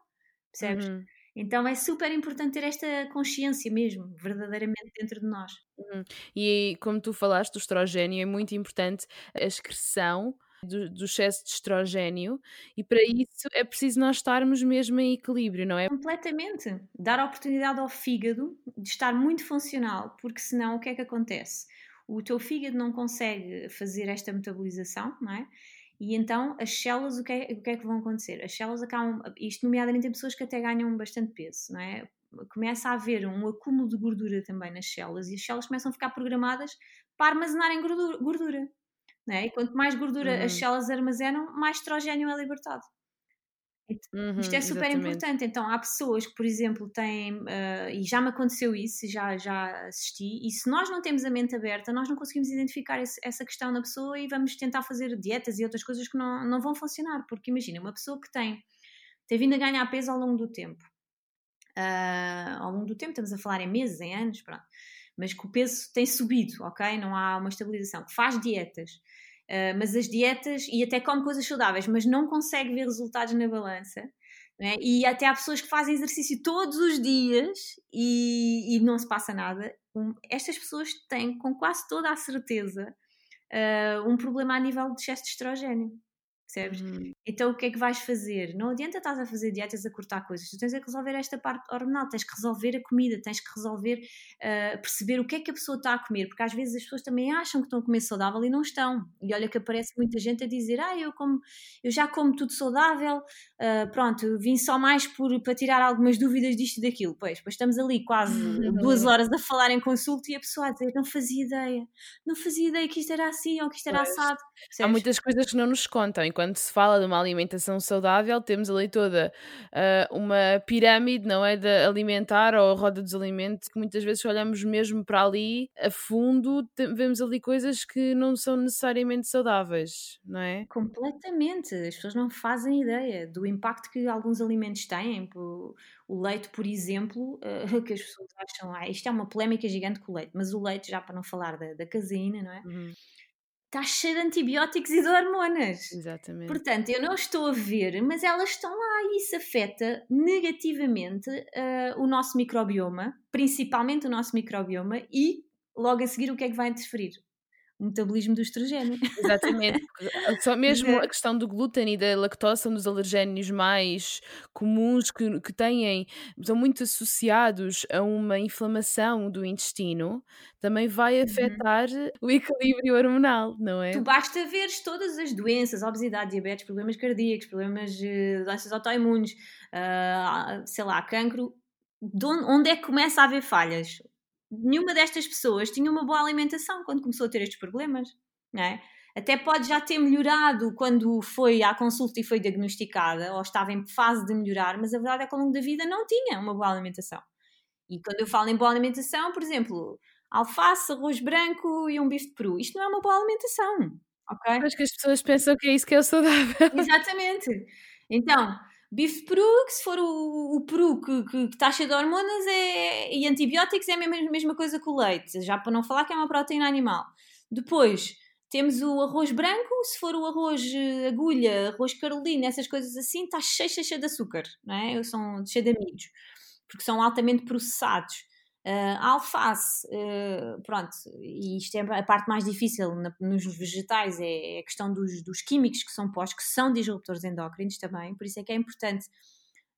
percebes? Uhum. Então é super importante ter esta consciência mesmo, verdadeiramente dentro de nós. Uhum. E como tu falaste do estrogênio, é muito importante a excreção do, do, excesso de estrogênio e para isso é preciso nós estarmos mesmo em equilíbrio, não é? Completamente. Dar a oportunidade ao fígado de estar muito funcional, porque senão o que é que acontece? O teu fígado não consegue fazer esta metabolização, não é? E então as células, o que, é, o que é que vão acontecer? As células acabam, isto nomeadamente em pessoas que até ganham bastante peso, não é? Começa a haver um acúmulo de gordura também nas células e as células começam a ficar programadas para armazenarem gordura. gordura não é? E quanto mais gordura uhum. as células armazenam, mais estrogênio é libertado. Uhum, Isto é super exatamente. importante. Então, há pessoas que, por exemplo, têm, uh, e já me aconteceu isso, já, já assisti, e se nós não temos a mente aberta, nós não conseguimos identificar esse, essa questão na pessoa e vamos tentar fazer dietas e outras coisas que não, não vão funcionar. Porque imagina, uma pessoa que tem, tem vindo a ganhar peso ao longo do tempo, uh, ao longo do tempo, estamos a falar em meses, em anos, pronto, mas que o peso tem subido, ok? Não há uma estabilização, que faz dietas Uh, mas as dietas, e até come coisas saudáveis, mas não consegue ver resultados na balança. É? E até há pessoas que fazem exercício todos os dias e, e não se passa nada. Um, estas pessoas têm, com quase toda a certeza, uh, um problema a nível de excesso de estrogênio percebes? Uhum. Então o que é que vais fazer? Não adianta estás a fazer dietas a cortar coisas, tu tens é que resolver esta parte hormonal, tens que resolver a comida, tens que resolver, uh, perceber o que é que a pessoa está a comer, porque às vezes as pessoas também acham que estão a comer saudável e não estão. E olha que aparece muita gente a dizer, ah, eu, como, eu já como tudo saudável, uh, pronto, vim só mais por, para tirar algumas dúvidas disto e daquilo. Pois, depois estamos ali quase uhum. [laughs] duas horas a falar em consulta e a pessoa a dizer, não fazia ideia, não fazia ideia que isto era assim ou que isto era pois. assado. Há muitas coisas que não nos contam, quando se fala de uma alimentação saudável, temos ali toda uh, uma pirâmide, não é? De alimentar ou a roda dos alimentos, que muitas vezes olhamos mesmo para ali a fundo, vemos ali coisas que não são necessariamente saudáveis, não é? Completamente. As pessoas não fazem ideia do impacto que alguns alimentos têm. O leite, por exemplo, [laughs] uh, que as pessoas acham, ah, isto é uma polémica gigante com o leite, mas o leite, já para não falar da, da caseína, não é? Uhum está cheio de antibióticos e de hormonas. Exatamente. Portanto, eu não estou a ver, mas elas estão lá e isso afeta negativamente uh, o nosso microbioma, principalmente o nosso microbioma, e logo a seguir o que é que vai interferir? O metabolismo do estrogênio. [laughs] Exatamente. Só mesmo a questão do glúten e da lactose são dos alergénios mais comuns que, que têm, são muito associados a uma inflamação do intestino, também vai uhum. afetar uhum. o equilíbrio hormonal, não é? Tu basta veres todas as doenças, obesidade, diabetes, problemas cardíacos, problemas de doenças autoimunes, uh, sei lá, cancro, onde é que começa a haver falhas? Nenhuma destas pessoas tinha uma boa alimentação quando começou a ter estes problemas, não é? Até pode já ter melhorado quando foi à consulta e foi diagnosticada, ou estava em fase de melhorar, mas a verdade é que ao longo da vida não tinha uma boa alimentação. E quando eu falo em boa alimentação, por exemplo, alface, arroz branco e um bife de peru, isto não é uma boa alimentação, ok? Acho que as pessoas pensam que é isso que é o saudável. Exatamente. Então, bife peru, que se for o, o peru que, que, que está cheio de hormonas é, e antibióticos é a mesma, mesma coisa que o leite, já para não falar que é uma proteína animal. Depois temos o arroz branco, se for o arroz eh, agulha, arroz carolina, essas coisas assim, está cheio, cheio, cheio de açúcar, não é? São cheio de amigos. porque são altamente processados. Uh, alface, uh, pronto, e isto é a parte mais difícil na, nos vegetais, é, é, a questão dos, dos químicos que são postos, que são disruptores endócrinos também, por isso é que é importante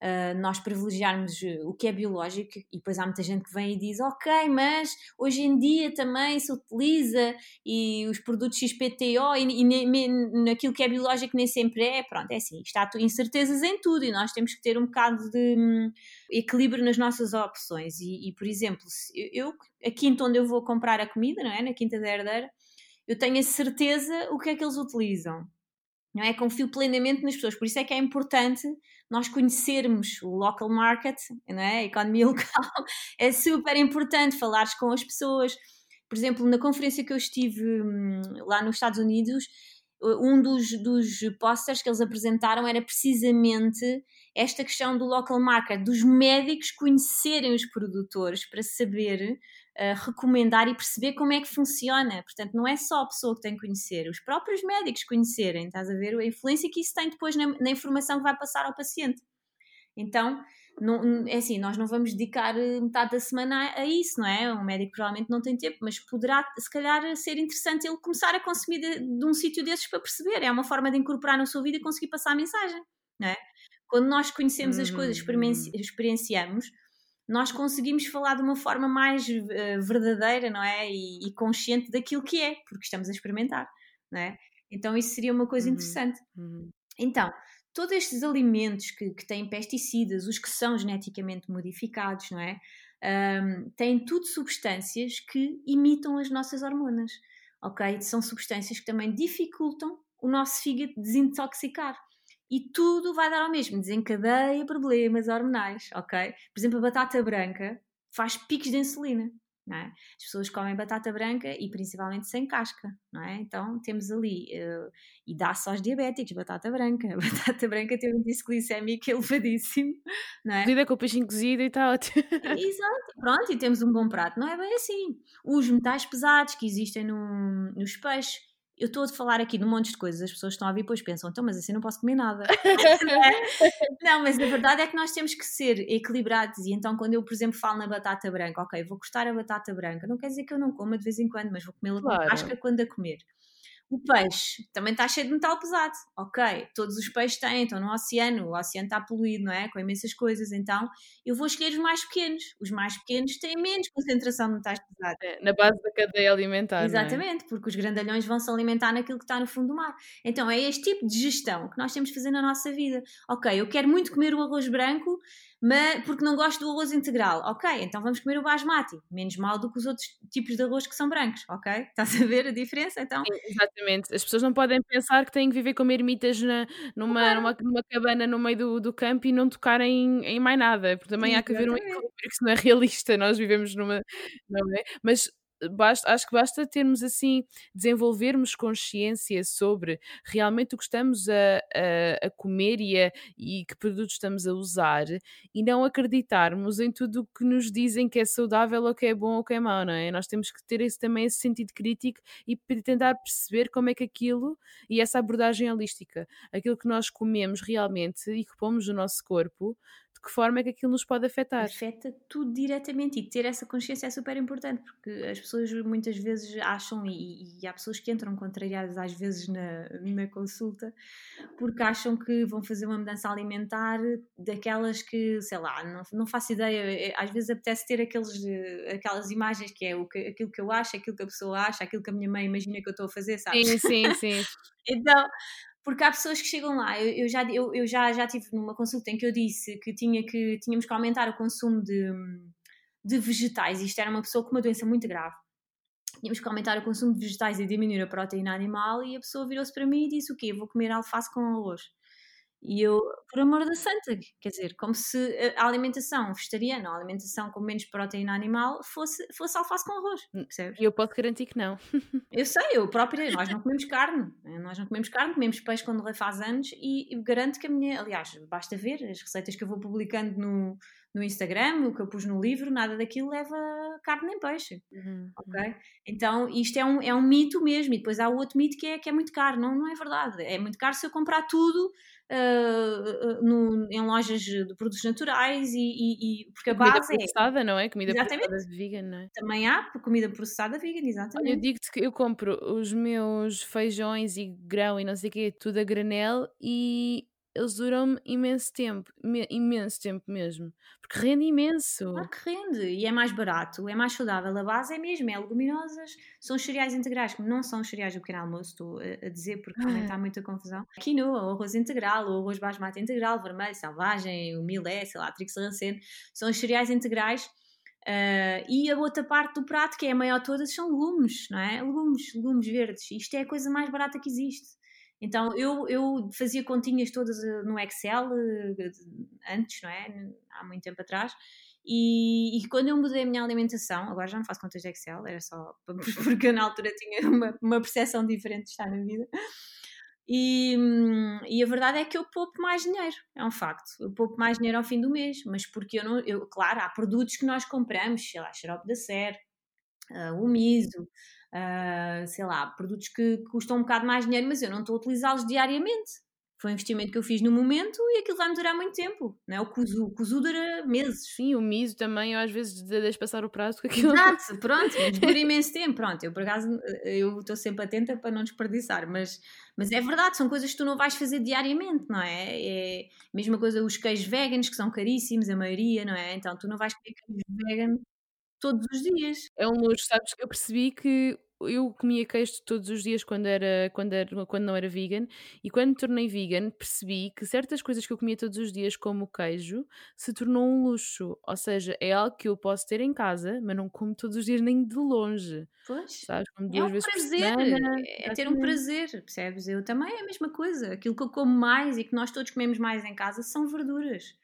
uh, nós privilegiarmos eh, o que é biológico e depois há muita gente que vem e diz ok, mas hoje em dia também se utiliza e os produtos XPTO e, e ne, naquilo que é biológico nem sempre é, pronto, é assim, está incertezas em tudo e nós temos que ter um bocado de um, equilíbrio nas nossas opções. E, e por exemplo, eu, a quinta onde eu vou comprar a comida, não é, na quinta da herdeira, eu tenho a certeza o que é que eles utilizam não é? Confio plenamente nas pessoas, por isso é que é importante nós conhecermos o local market, não é? A economia [laughs] local, é super importante falares com as pessoas. Por exemplo, na conferência que eu estive hum, lá nos Estados Unidos, um dos, dos posters que eles apresentaram era precisamente esta questão do local market, dos médicos conhecerem os produtores para saber recomendar e perceber como é que funciona. Portanto, não é só a pessoa que tem que conhecer, os próprios médicos conhecerem, estás a ver a influência que isso tem depois na, na informação que vai passar ao paciente. Então, não, é assim, nós não vamos dedicar eh, metade da semana a isso, não é? Um médico provavelmente não tem tempo, mas poderá, se calhar, ser interessante ele começar a consumir de, de um sítio desses para perceber. É uma forma de incorporar na sua vida e conseguir passar a mensagem, não é? Quando nós conhecemos as coisas, uhum. experienciamos, nós conseguimos falar de uma forma mais uh, verdadeira, não é? E, e, consciente daquilo que é, porque estamos a experimentar, não é? Então isso seria uma coisa uhum. interessante. Uhum. Então, todos estes alimentos que, que, têm pesticidas, os que são geneticamente modificados, não é? Um, têm tudo substâncias que imitam as nossas hormonas, ok? São substâncias que também dificultam o nosso fígado desintoxicar e tudo vai dar ao mesmo, desencadeia problemas hormonais, ok? Por exemplo, a batata branca faz picos de insulina, não é? As pessoas comem batata branca e principalmente sem casca, não é? Então temos ali, uh, e dá-se aos diabéticos, batata branca. A [laughs] batata branca tem um índice glicémico elevadíssimo, não é? Cozida com peixinho cozido e tal. [laughs] Exato, pronto, e temos um bom prato. Não é bem assim. Os metais pesados que existem no, nos peixes, eu estou a falar aqui de um monte de coisas, as pessoas estão a vir e depois pensam, então, mas assim não posso comer nada. [laughs] [laughs] não, mas a verdade é que nós temos que ser equilibrados e então quando eu, por exemplo, falo na batata branca, ok, vou cortar a batata branca, não quer dizer que eu não coma de vez em quando, mas vou comê-la claro. com casca quando a comer. O peixe também está cheio de metal pesado. Ok, todos os peixes têm, estão no oceano, o oceano está poluído, não é? Com imensas coisas. Então eu vou escolher os mais pequenos. Os mais pequenos têm menos concentração de metais pesados. É, na base da cadeia alimentar. É? Exatamente, é? porque os grandalhões vão se alimentar naquilo que está no fundo do mar. Então é este tipo de gestão que nós temos de fazer na nossa vida. Ok, eu quero muito comer o arroz branco mas porque não gosto do arroz integral. Ok, então vamos comer o basmati, menos mal do que os outros tipos de arroz que são brancos, ok? Estás a ver a diferença? Então... Sim, exatamente. As pessoas não podem pensar que têm que viver como ermitas na, numa, numa, numa, cabana no meio do, do campo e não tocarem em, mais nada, porque também há que haver um equilíbrio, que isso não é realista, nós vivemos numa. Não é? Mas basta, acho que basta termos assim, desenvolvermos consciência sobre realmente o que estamos a, a, a comer e, a, e que produtos estamos a usar e não acreditarmos em tudo o que nos dizem que é saudável ou que é bom ou que é mau, não é? Nós temos que ter esse, também esse sentido crítico e tentar perceber como é que aquilo e essa abordagem holística, aquilo que nós comemos realmente e que pomos no nosso corpo, que forma é que aquilo nos pode afetar. Afeta tudo diretamente e ter essa consciência é super importante porque as pessoas muitas vezes acham, e, e há pessoas que entram contrariadas às vezes na, na consulta, porque acham que vão fazer uma mudança alimentar daquelas que, sei lá, não, não faço ideia, é, às vezes apetece ter aqueles, aquelas imagens que é o que, aquilo que eu acho, aquilo que a pessoa acha, aquilo que a minha mãe imagina que eu estou a fazer, sabe? Sim, sim, sim. [laughs] então porque há pessoas que chegam lá, eu, eu já, eu, eu, já, já tive numa consulta em que eu disse que, tinha que tínhamos que aumentar o consumo de, de vegetais, isto era uma pessoa com uma doença muito grave. Tínhamos que aumentar o consumo de vegetais e diminuir a proteína animal, e a pessoa virou-se para mim e disse: O quê? Vou comer alface com arroz. E eu, por amor da santa, quer dizer, como se a alimentação vegetariana, a alimentação com menos proteína animal, fosse, fosse alface com arroz, hum, percebes? E eu posso garantir que não. [laughs] eu sei, eu própria, nós não comemos carne, né? nós não comemos carne, comemos peixe quando faz anos e, e garanto que a minha, aliás, basta ver as receitas que eu vou publicando no, no Instagram, o que eu pus no livro, nada daquilo leva carne nem peixe. Uhum, ok? Uhum. Então isto é um, é um mito mesmo. E depois há o outro mito que é que é muito caro. Não, não é verdade. É muito caro se eu comprar tudo uh, no, em lojas de produtos naturais e, e, e porque a comida base é processada, é... não é? Comida exatamente. processada vegan, não é? Também há comida processada vegan, exatamente. Olha, eu digo-te que eu compro os meus feijões e grão e não sei o quê, tudo a granel e eles duram-me imenso tempo, imenso tempo mesmo, porque rende imenso. Claro que rende e é mais barato, é mais saudável. A base é mesmo, é leguminosas, são os cereais integrais, que não são os cereais do pequeno almoço, estou a, dizer porque realmente há muita confusão. Quinoa, o arroz integral, o arroz basmati integral, vermelho, selvagem, o milé, sei lá, trigo sarraceno, são os cereais integrais. Uh, e a outra parte do prato, que é a maior de todas, são legumes, não é? Legumes, legumes verdes. Isto é a coisa mais barata que existe. Então eu, eu fazia continhas todas eh, no Excel eh, antes, não é? Há muito tempo atrás. E, e, quando eu mudei a minha alimentação, agora já não faço contas de Excel, era só [laughs] porque eu na altura tinha uma, uma percepção diferente de estar na vida. E, e, a verdade é que eu poupo mais dinheiro, é um facto. Eu poupo mais dinheiro ao fim do mês, mas porque eu não. Eu, claro, há produtos que nós compramos, sei lá, xarope da Ser, uh, o miso, uh, sei lá, produtos que custam um bocado mais dinheiro, mas eu não estou a utilizá-los diariamente. Foi um investimento que eu fiz no momento e aquilo vai-me durar muito tempo. Não é? O cuzu, o cuzu dura meses. Sim, o miso também, eu às vezes deixo passar o prazo com aquilo. Exato, pronto, mas dura [laughs] imenso tempo. Pronto, eu por acaso eu estou sempre atenta para não desperdiçar, mas, mas é verdade, são coisas que tu não vais fazer diariamente, não é? É a mesma coisa os queijos veganos, que são caríssimos, a maioria, não é? Então tu não vais comer queijo vegan todos os dias. É um luxo, sabes que eu percebi que eu comia queijo todos os dias quando, era, quando, era, quando não era vegan e quando me tornei vegan percebi que certas coisas que eu comia todos os dias, como o queijo, se tornou um luxo. Ou seja, é algo que eu posso ter em casa, mas não como todos os dias nem de longe. Pois, sabes? Como duas é um vezes prazer, semana, é ter um prazer, percebes? Eu também é a mesma coisa. Aquilo que eu como mais e que nós todos comemos mais em casa são verduras,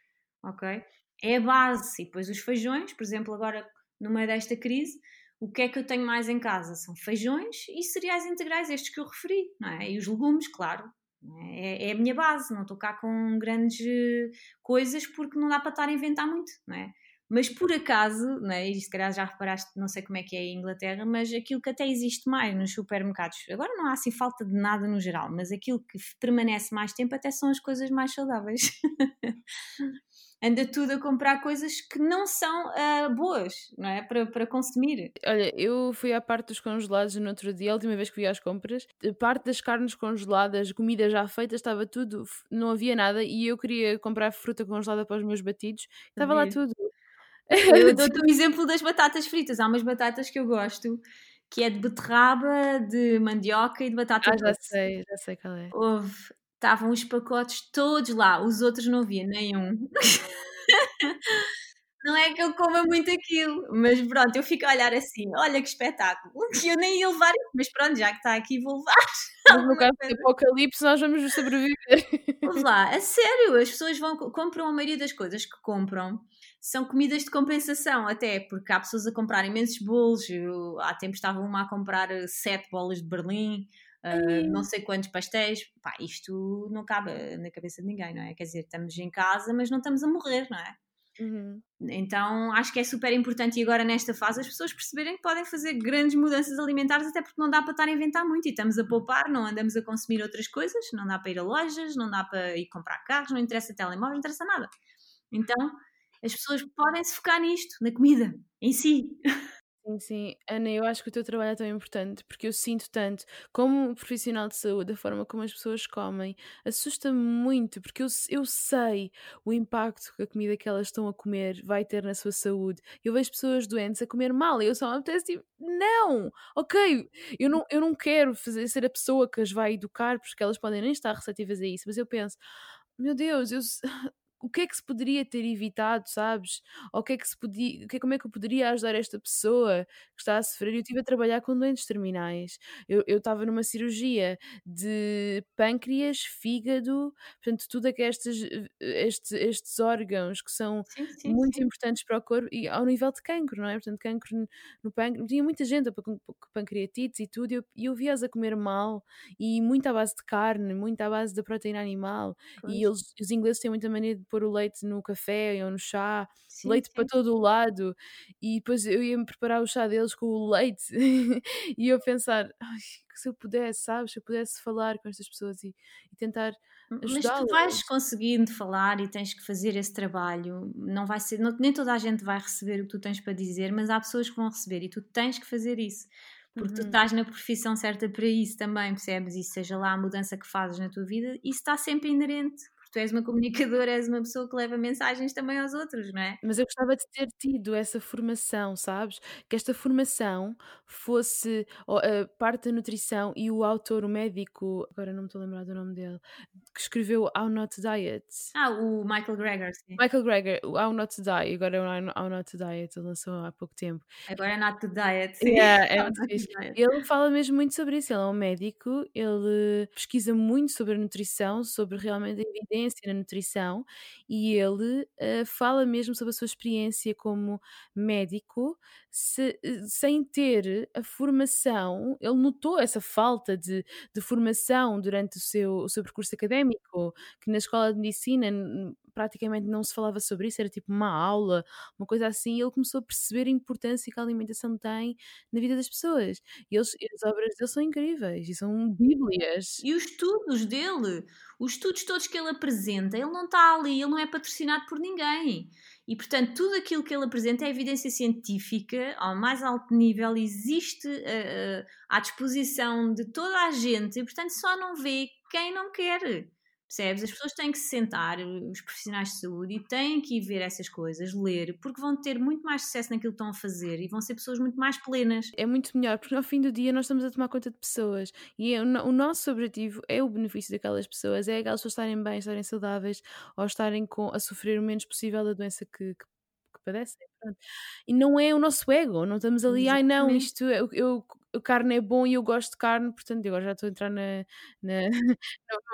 ok? É a base. E depois os feijões, por exemplo, agora no meio desta crise, o que é que eu tenho mais em casa? São feijões e cereais integrais, estes que eu referi, não é? E os legumes, claro. É, é a minha base, não estou cá com grandes eh, coisas porque não dá para estar a inventar muito, não é? Mas por acaso, não é? e se calhar já reparaste, não sei como é que é em Inglaterra, mas aquilo que até existe mais nos supermercados, agora não há assim falta de nada no geral, mas aquilo que permanece mais tempo até são as coisas mais saudáveis. [laughs] anda tudo a comprar coisas que não são uh, boas, não é? Para, para consumir. Olha, eu fui à parte dos congelados no outro dia, a última vez que fui às compras, parte das carnes congeladas, comida já feita, estava tudo, não havia nada e eu queria comprar fruta congelada para os meus batidos, estava lá tudo. [laughs] Eu dou-te um exemplo das batatas fritas. Há umas batatas que eu gosto que é de beterraba, de mandioca e de batata Ah, já sei, já sei qual é. Houve, estavam os pacotes todos lá, os outros não havia nenhum. [laughs] não é que eu coma muito aquilo, mas pronto, eu fico a olhar assim, olha que espetáculo, que [laughs] eu nem ia levar, mas pronto, já que está aqui vou levar. Mas no caso do apocalipse nós vamos sobreviver. Vamos lá, a sério, as pessoas vão, compram a maioria das coisas que compram, são comidas de compensação, até porque há pessoas a comprar imensos bolos, eu, há tempo estava uma a comprar eh, sete bolas de Berlim, uh, não sei quantos pastéis, pá, isto não cabe na cabeça de ninguém, não é? Quer dizer, estamos em casa, mas não estamos a morrer, não é? Uhum. Então acho que é super importante e agora nesta fase as pessoas perceberem que podem fazer grandes mudanças alimentares, até porque não dá para estar a inventar muito e estamos a poupar, não andamos a consumir outras coisas, não dá para ir a lojas, não dá para ir comprar carros, não interessa telemóvel, não interessa nada. Então as pessoas podem se focar nisto, na comida, em si. Sim, sim. Ana, eu acho que o teu trabalho é tão importante porque eu sinto tanto, como profissional de saúde, a forma como as pessoas comem, assusta-me muito porque eu, eu sei o impacto que a comida que elas estão a comer vai ter na sua saúde. Eu vejo pessoas doentes a comer mal e eu só me apetece tipo, não, ok, eu não, eu não quero fazer, ser a pessoa que as vai educar porque elas podem nem estar receptivas a isso, mas eu penso, meu Deus, eu, [laughs] o que é que se poderia ter evitado, sabes? Ou o que é que se podia, que, como é que eu poderia ajudar esta pessoa que está a sofrer? Eu estive a trabalhar com doentes terminais. Eu estava numa cirurgia de pâncreas, fígado, portanto, tudo que estes, estes, estes órgãos que são sim, sim, muito sim. importantes para o corpo e ao nível de cancro, não é? Portanto, cancro no pâncreas. Tinha muita gente com pancreatites e tudo, e eu, eu via-as a comer mal e muito à base de carne, muito à base da proteína animal. Pois. E eles, os ingleses têm muita maneira pôr o leite no café ou no chá, Sim, leite sim. para todo o lado, e depois eu ia-me preparar o chá deles com o leite, [laughs] e eu pensar, se eu pudesse, sabes, se eu pudesse falar com estas pessoas e, e tentar Mas tu vais conseguindo falar e tens que fazer esse trabalho. Não vai ser, não- nem toda a gente vai receber o que tu tens para dizer, mas há pessoas que vão receber e tu tens que fazer isso. Porque tu Uhum. estás na profissão certa para isso também, percebes? E seja lá a mudança que fazes na tua vida, isso está sempre inerente. Porque tu és uma comunicadora, és uma pessoa que leva mensagens também aos outros, não é? Mas eu gostava de ter tido essa formação, sabes? Que esta formação fosse a parte da nutrição e o autor, o médico, agora não me estou a lembrar do nome dele, que escreveu How Not to Diet. Ah, o Michael Greger, sim. Michael Greger, o How Not to Die, agora é o How- Not to Diet, ele lançou há pouco tempo. Agora é not the diet. Yeah, é [laughs] muito fixe. diet. Ele fala mesmo muito sobre isso. Ele é um médico, ele pesquisa muito sobre a nutrição, sobre realmente a evidência na nutrição, e ele eh, fala mesmo sobre a sua experiência como médico, se- eh, sem ter a formação. Ele notou essa falta de, de formação durante o seu, o seu percurso académico, que na escola de medicina praticamente não se falava sobre isso, era tipo uma aula, uma coisa assim, e ele começou a perceber a importância que a alimentação tem na vida das pessoas. E eles, as obras dele são incríveis e são bíblias. E os estudos dele, os estudos todos que ele apresenta, ele não está ali, ele não é patrocinado por ninguém. E, portanto, tudo aquilo que ele apresenta é evidência científica ao mais alto nível, existe eh, eh, à disposição de toda a gente, e, portanto, só não vê quem não quer. Percebes? As pessoas têm que se sentar, os profissionais de saúde, e têm que ir ver essas coisas, ler, porque vão ter muito mais sucesso naquilo que estão a fazer e vão ser pessoas muito mais plenas. É muito melhor, porque ao fim do dia nós estamos a tomar conta de pessoas e é o, no- nosso objetivo é o benefício daquelas pessoas, é aquelas pessoas estarem bem, estarem saudáveis ou estarem com, a sofrer o menos possível da doença que, que, que padecem. E não é o nosso ego, não estamos ali, ai não, Exatamente. isto eu, eu, a carne é bom e eu gosto de carne, portanto agora já estou a entrar na, na, [laughs]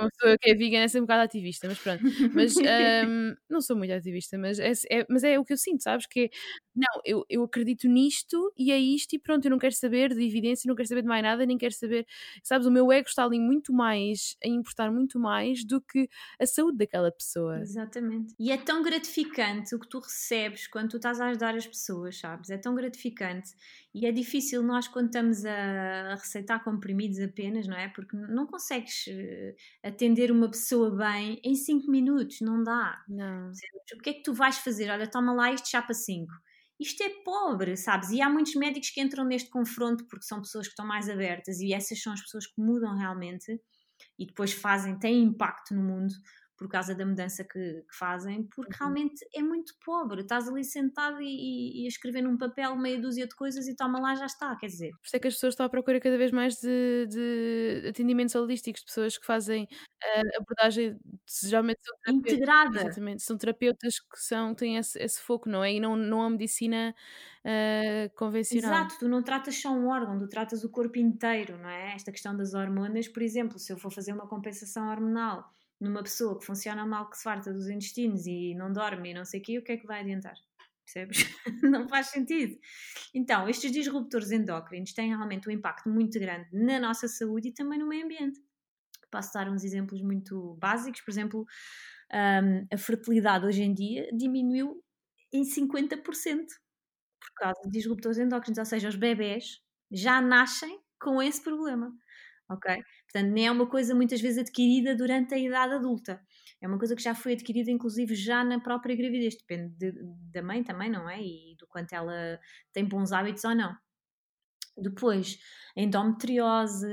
uma pessoa que é vegan é sempre um bocado ativista, mas pronto. Mas [laughs] hum, não sou muito ativista, mas é, é- mas é o que eu sinto, sabes? Que é, não, eu, eu acredito nisto e é isto e pronto, eu não quero saber de evidência, não quero saber de mais nada, nem quero saber, sabes? O meu ego está ali muito mais, a importar muito mais do que a saúde daquela pessoa. Exatamente. E é tão gratificante o que tu recebes quando tu estás a ajudar as pessoas, sabes? É tão gratificante. E é difícil nós, quando estamos a a receitar comprimidos apenas, não é? Porque não consegues eh, atender uma pessoa bem em 5 minutos, não dá. Não. O que é que tu vais fazer? Olha, toma lá isto chapa 5. Isto é pobre, sabes? E há muitos médicos que entram neste confronto porque são pessoas que estão mais abertas e essas são as pessoas que mudam realmente e depois fazem, têm impacto no mundo por causa da mudança que, que fazem, porque Uhum. realmente é muito pobre. Estás ali sentado e, e- a escrever num papel meia dúzia de coisas e toma lá, já está, quer dizer. Por isso é que as pessoas estão à procura cada vez mais de, de atendimentos holísticos, de pessoas que fazem a abordagem, geralmente são. Integrada. Exatamente, são terapeutas que são, têm esse, esse foco, não é? E não, não a medicina ah, convencional. Exato, tu não tratas só um órgão, tu tratas o corpo inteiro, não é? Esta questão das hormonas, por exemplo, se eu for fazer uma compensação hormonal numa pessoa que funciona mal, que se farta dos intestinos e não dorme e não sei o quê, o que é que vai adiantar? Percebes? [laughs] não faz sentido. Então, estes disruptores endócrinos têm realmente um impacto muito grande na nossa saúde e também no meio ambiente. Posso dar uns exemplos muito básicos, por exemplo, hum, a fertilidade hoje em dia diminuiu em 50% por causa de disruptores endócrinos, ou seja, os bebés já nascem com esse problema, ok? Portanto, nem é uma coisa muitas vezes adquirida durante a idade adulta, é uma coisa que já foi adquirida inclusive já na própria gravidez, depende de- da mãe também, não é? E do quanto ela tem bons hábitos ou não. Depois, a endometriose,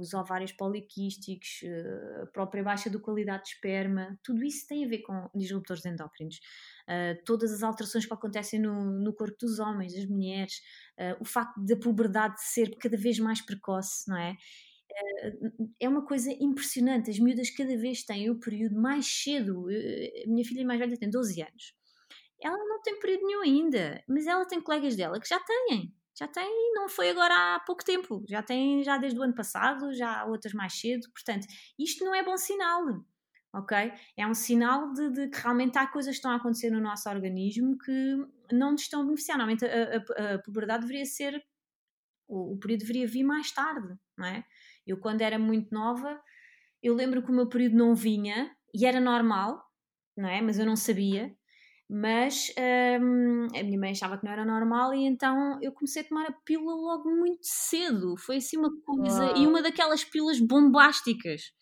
os ovários poliquísticos, eh, a própria baixa da qualidade de esperma, tudo isso tem a ver com disruptores endócrinos. Uh, todas as alterações que acontecem no, no corpo dos homens, das mulheres, uh, o facto da puberdade ser cada vez mais precoce, não é? Uh, é uma coisa impressionante. As miúdas cada vez têm o período mais cedo. Uh, a minha filha mais velha tem 12 anos. Ela não tem período nenhum ainda, mas ela tem colegas dela que já têm. Já têm, não foi agora há pouco tempo. Já têm, já desde o ano passado, já há outras mais cedo. Portanto, isto não é bom sinal ok? É um sinal de, de, que realmente há coisas que estão a acontecer no nosso organismo que não nos estão a beneficiar. Normalmente a, a, a puberdade deveria ser, o, o, período deveria vir mais tarde, não é? Eu quando era muito nova, eu lembro que o meu período não vinha e era normal, não é? Mas eu não sabia. Mas hum, a minha mãe achava que não era normal e então eu comecei a tomar a pílula logo muito cedo. Foi assim uma coisa. Uau. E uma daquelas pílulas bombásticas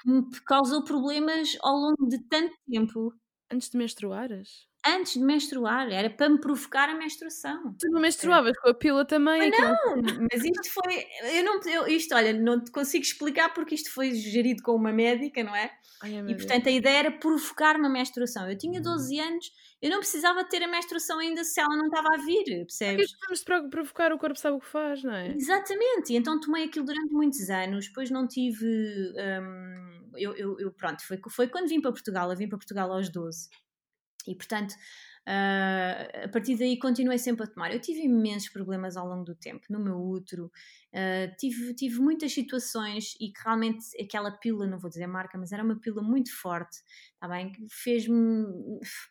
que me causou problemas ao longo de tanto tempo. Antes de menstruares? Antes de menstruar, era para me provocar a menstruação. Tu não menstruavas com a pílula também? Mas não, mas isto foi. Eu não, eu, isto, olha, não te consigo explicar porque isto foi gerido com uma médica, não é? Ai, e portanto a ideia era provocar uma menstruação. Eu tinha 12 hum. anos, eu não precisava ter a menstruação ainda se ela não estava a vir, percebes? Porque vamos provocar, o corpo sabe o que faz, não é? Exatamente, e então tomei aquilo durante muitos anos, depois não tive. Hum, eu, eu, eu, pronto, foi, foi quando vim para Portugal, eu vim para Portugal aos 12. E portanto, Uh, a partir daí continuei sempre a tomar. Eu tive imensos problemas ao longo do tempo no meu útero, uh, tive, tive muitas situações e que realmente aquela pílula, não vou dizer marca, mas era uma pílula muito forte, tá bem? Que fez-me.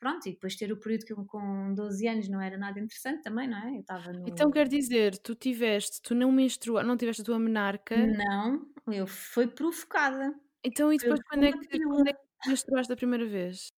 Pronto, e depois ter o período que eu com 12 anos não era nada interessante também, não é? Eu estava no... Então quer dizer, tu tiveste, tu não menstruaste, não tiveste a tua menarca? Não, eu fui provocada. Então, e depois quando é, que, quando é que menstruaste a primeira vez?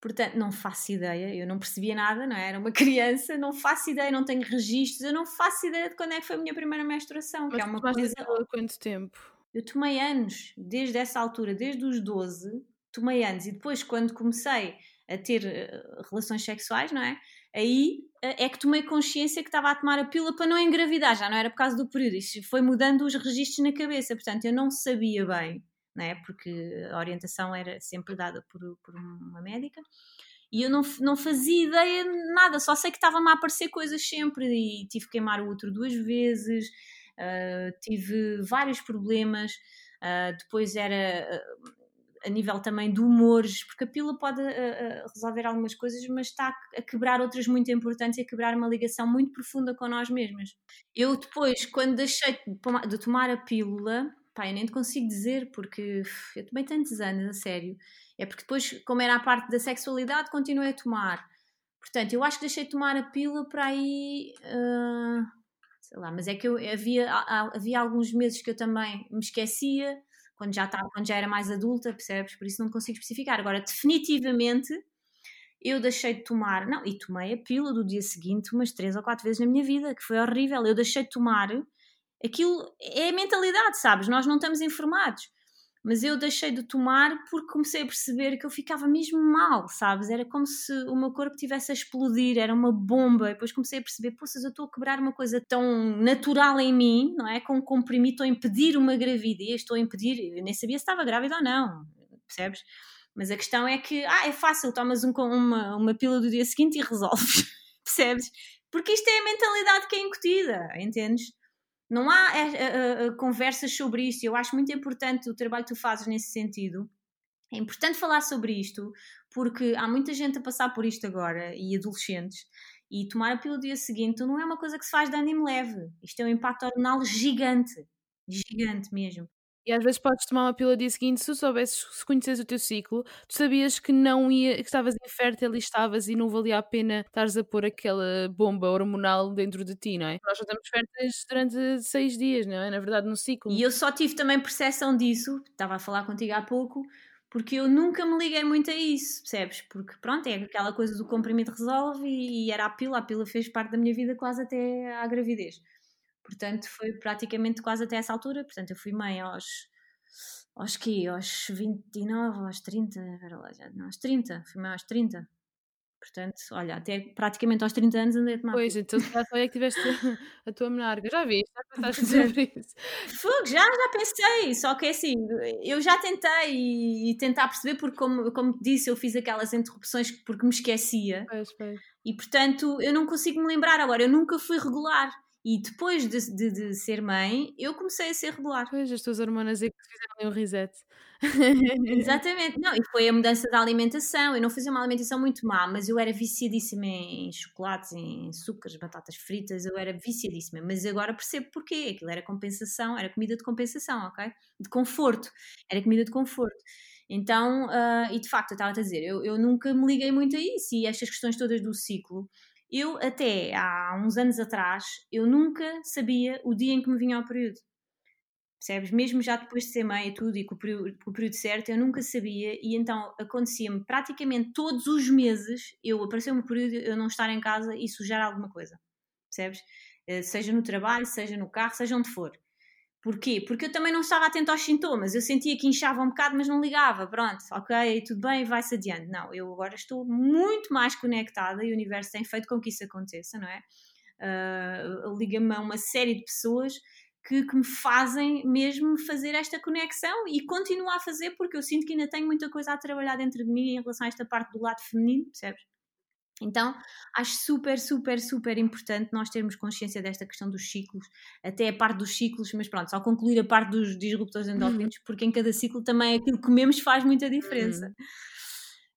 Portanto, não faço ideia, eu não percebia nada, não é? Era uma [laughs] criança, não faço ideia, não tenho registros, eu não faço ideia de quando é que foi a minha primeira menstruação, Mas que é uma coisa. quanto tempo? Eu tomei anos, desde essa altura, desde os 12, tomei anos, e depois, quando comecei a ter uh, relações sexuais, não é? Aí uh, é que tomei consciência que estava a tomar a pílula para não engravidar, já não era por causa do período, isso foi mudando os registros na cabeça, portanto, eu não sabia bem né? porque a orientação era sempre dada por, por uma médica. E eu não, não fazia ideia de nada, só sei que estavam a aparecer coisas sempre e tive que queimar o outro duas vezes, uh, tive vários problemas. Uh, depois era uh, a nível também de humores, porque a pílula pode resolver algumas coisas, mas está a quebrar outras muito importantes e a quebrar uma ligação muito profunda com nós mesmas. Eu depois, quando deixei de tomar a pílula, pá, eu nem te consigo dizer, porque eu tomei tantos anos, a sério. É porque depois, como era a parte da sexualidade, continuei a tomar. Portanto, eu acho que deixei de tomar a pílula para aí. Uh, sei lá, mas é que eu havia, havia alguns meses que eu também me esquecia, quando já, estava, quando já era mais adulta, percebes? Por isso não consigo especificar. Agora, definitivamente, eu deixei de tomar, não, e tomei a pílula do dia seguinte umas três ou quatro vezes na minha vida, que foi horrível. Eu deixei de tomar Aquilo é a mentalidade, sabes? Nós não estamos informados. Mas eu deixei de tomar porque comecei a perceber que eu ficava mesmo mal, sabes? Era como se o meu corpo tivesse a explodir, era uma bomba. E depois comecei a perceber, poças, eu estou a quebrar uma coisa tão natural em mim, não é? Com um comprimido, estou a impedir uma gravidez, estou a impedir. Eu nem sabia se estava grávida ou não, percebes? Mas a questão é que, ah, é fácil, tomas um, uma, uma pílula do dia seguinte e resolves, [laughs] percebes? Porque isto é a mentalidade que é incutida, entendes? Não há uh, uh, conversas sobre isto. Eu acho muito importante o trabalho que tu fazes nesse sentido. É importante falar sobre isto porque há muita gente a passar por isto agora e adolescentes. E tomar a pílula dia seguinte não é uma coisa que se faz de ânimo leve. Isto é um impacto hormonal gigante. Gigante mesmo. E às vezes podes tomar uma pílula dia seguinte, se soubesses, se conheces o teu ciclo, tu sabias que não ia, que estavas infértil e estavas e não valia a pena estares a pôr aquela bomba hormonal dentro de ti, não é? Nós já estamos férteis durante seis dias, não é? Na verdade, no ciclo. E eu só tive também percepção disso, estava a falar contigo há pouco, porque eu nunca me liguei muito a isso, percebes? Porque pronto, é aquela coisa do comprimido resolve e, e era a pílula, a pílula fez parte da minha vida quase até à gravidez. Portanto, foi praticamente quase até essa altura. Portanto, eu fui mãe aos. Aos quê? Aos 29, aos 30? Lá, já, não, aos 30. Fui mãe aos 30. Portanto, olha, até praticamente aos 30 anos andei a tomar. Pois, então já foi é que tiveste a tua menarca. Já viste? Já pensaste [laughs] sobre isso? Fogo, já, já pensei. Só que é assim, eu já tentei e, e, tentar perceber, porque, como, como disse, eu fiz aquelas interrupções porque me esquecia. Pois, pois. E portanto, eu não consigo me lembrar agora. Eu nunca fui regular. E depois de, de, de, ser mãe, eu comecei a ser regular. Pois, as tuas hormonas é que fizeram um reset. [laughs] Exatamente. Não, e foi a mudança da alimentação. Eu não fazia uma alimentação muito má, mas eu era viciadíssima em chocolates, em açúcares, batatas fritas. Eu era viciadíssima. Mas agora percebo porquê. Aquilo era compensação, era comida de compensação, ok? De conforto. Era comida de conforto. Então, uh, e de facto, eu estava a dizer, eu, eu nunca me liguei muito a isso e estas questões todas do ciclo eu, até há uns anos atrás, eu nunca sabia o dia em que me vinha ao período. percebes? Mesmo já depois de ser mãe e tudo, e com o, período, com o período certo, eu nunca sabia, e então acontecia-me praticamente todos os meses, eu apareceu-me um período eu não estar em casa e sujar alguma coisa, percebes? Eh, seja no trabalho, seja no carro, seja onde for. Porquê? Porque eu também não estava atento aos sintomas. Eu sentia que inchava um bocado, mas não ligava. Pronto, ok, tudo bem, vai-se adiante. Não, eu agora estou muito mais conectada e o universo tem feito com que isso aconteça, não é? Uh, Liga-me a uma série de pessoas que, que, me fazem mesmo fazer esta conexão e continuo a fazer porque eu sinto que ainda tenho muita coisa a trabalhar dentro de mim em relação a esta parte do lado feminino, percebes? Então, acho super, super, super importante nós termos consciência desta questão dos ciclos, até a parte dos ciclos, mas pronto, só concluir a parte dos disruptores endócrinos, uhum. porque em cada ciclo também aquilo que comemos faz muita diferença. Uhum.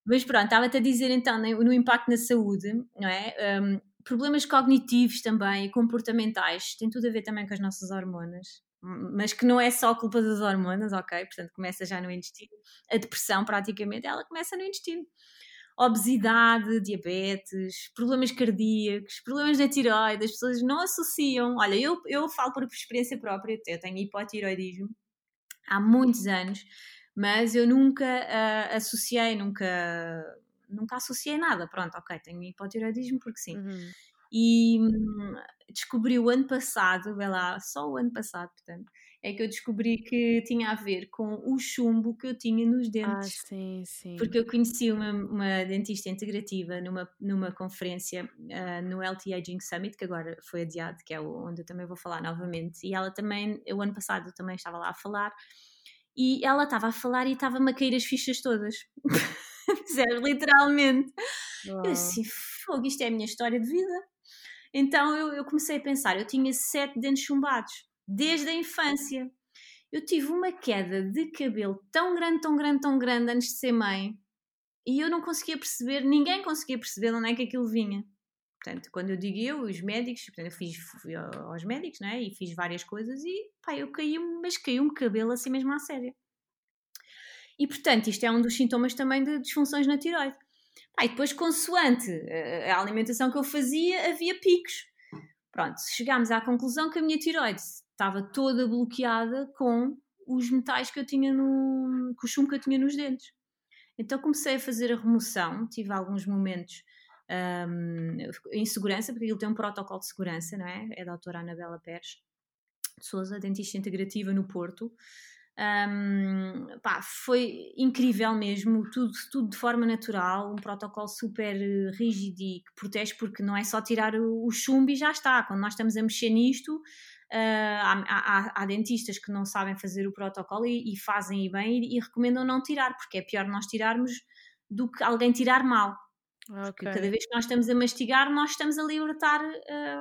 Mas pronto, estava-te a dizer então no, no, impacto na saúde, não é? Um, problemas cognitivos também e comportamentais, tem tudo a ver também com as nossas hormonas, mas que não é só culpa das hormonas, ok? Portanto, começa já no intestino. A depressão, praticamente, ela começa no intestino obesidade, diabetes, problemas cardíacos, problemas da tiroide, as pessoas não associam. Olha, eu, eu falo por experiência própria, eu tenho hipotiroidismo há muitos anos, mas eu nunca uh, associei, nunca, nunca associei nada. Pronto, ok, tenho hipotiroidismo porque sim. Uhum. E hum, descobri o ano passado, vê lá, só o ano passado, portanto, é que eu descobri que tinha a ver com o chumbo que eu tinha nos ah, dentes. Ah, sim, sim. Porque eu conheci uma, uma dentista integrativa numa, numa conferência uh, no Healthy Aging Summit, que agora foi adiado, que é onde eu também vou falar novamente. E ela também, o ano passado, eu também estava lá a falar. E ela estava a falar e estava-me a cair as fichas todas. [laughs] Literalmente. Uau. Eu assim, fogo, isto é a minha história de vida. Então eu, eu comecei a pensar, eu tinha sete dentes chumbados desde a infância. Eu tive uma queda de cabelo tão grande, tão grande, tão grande antes de ser mãe e eu não conseguia perceber, ninguém conseguia perceber de onde é que aquilo vinha. Portanto, quando eu digo eu, os médicos, portanto, eu fiz fui aos médicos, né? E fiz várias coisas e, pá, eu caí, mas caiu-me cabelo assim mesmo à séria. E, portanto, isto é um dos sintomas também de disfunções na tiroide. Pá, e depois, consoante a alimentação que eu fazia, havia picos. Pronto, chegámos à conclusão que a minha tiroide estava toda bloqueada com os metais que eu tinha no. com o chumbo que eu tinha nos dentes. Então comecei a fazer a remoção, tive alguns momentos um, em segurança, porque ele tem um protocolo de segurança, não é? É da doutora Anabela Pérez de Souza, dentista integrativa no Porto. Um, pá, foi incrível mesmo, tudo, tudo de forma natural, um protocolo super rígido e que protege, porque não é só tirar o, o chumbo e já está. Quando nós estamos a mexer nisto, há, há, há, dentistas que não sabem fazer o protocolo e, e fazem e bem e, e, recomendam não tirar, porque é pior nós tirarmos do que alguém tirar mal. Okay. Porque cada vez que nós estamos a mastigar, nós estamos a libertar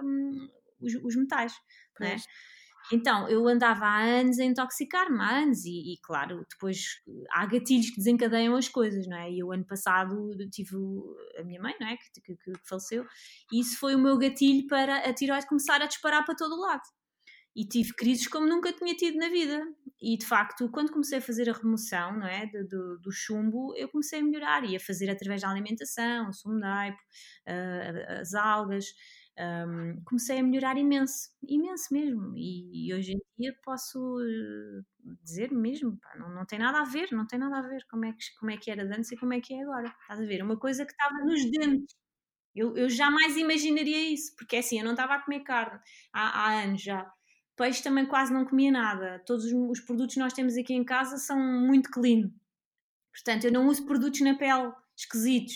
um, os, os, metais. Né? Então, eu andava há anos a intoxicar-me, há anos, e, e, claro, depois há gatilhos que desencadeiam as coisas, não é? E o ano passado tive a minha mãe, não é? Que, que, que faleceu, e isso foi o meu gatilho para a tiroide começar a disparar para todo o lado e tive crises como nunca tinha tido na vida. E de facto, quando comecei a fazer a remoção não é, do, do, do chumbo, eu comecei a melhorar e a fazer através da alimentação, o sumo de aipo, uh, as algas. Um, comecei a melhorar imenso, imenso mesmo. E, e hoje em dia posso uh, dizer mesmo, pá, não, não tem nada a ver, não tem nada a ver como é que, como é que era antes e como é que é agora. Estás a ver? Uma coisa que estava nos dentes. Eu, eu jamais imaginaria isso, porque é assim, eu não estava a comer carne há, há anos já Peixe também quase não comia nada. Todos os produtos que nós temos aqui em casa são muito clean. Portanto, eu não uso produtos na pele esquisitos.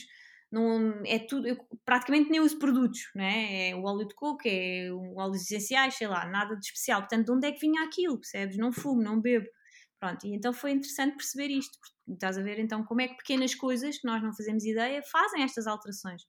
Não, é tudo, eu praticamente nem uso produtos, né? é o óleo de coco, é o óleo essenciais, sei lá, nada de especial. Portanto, de onde é que vinha aquilo, percebes? Não fumo, não bebo. Pronto, e então foi interessante perceber isto. Estás a ver então como é que pequenas coisas que nós não fazemos ideia fazem estas alterações.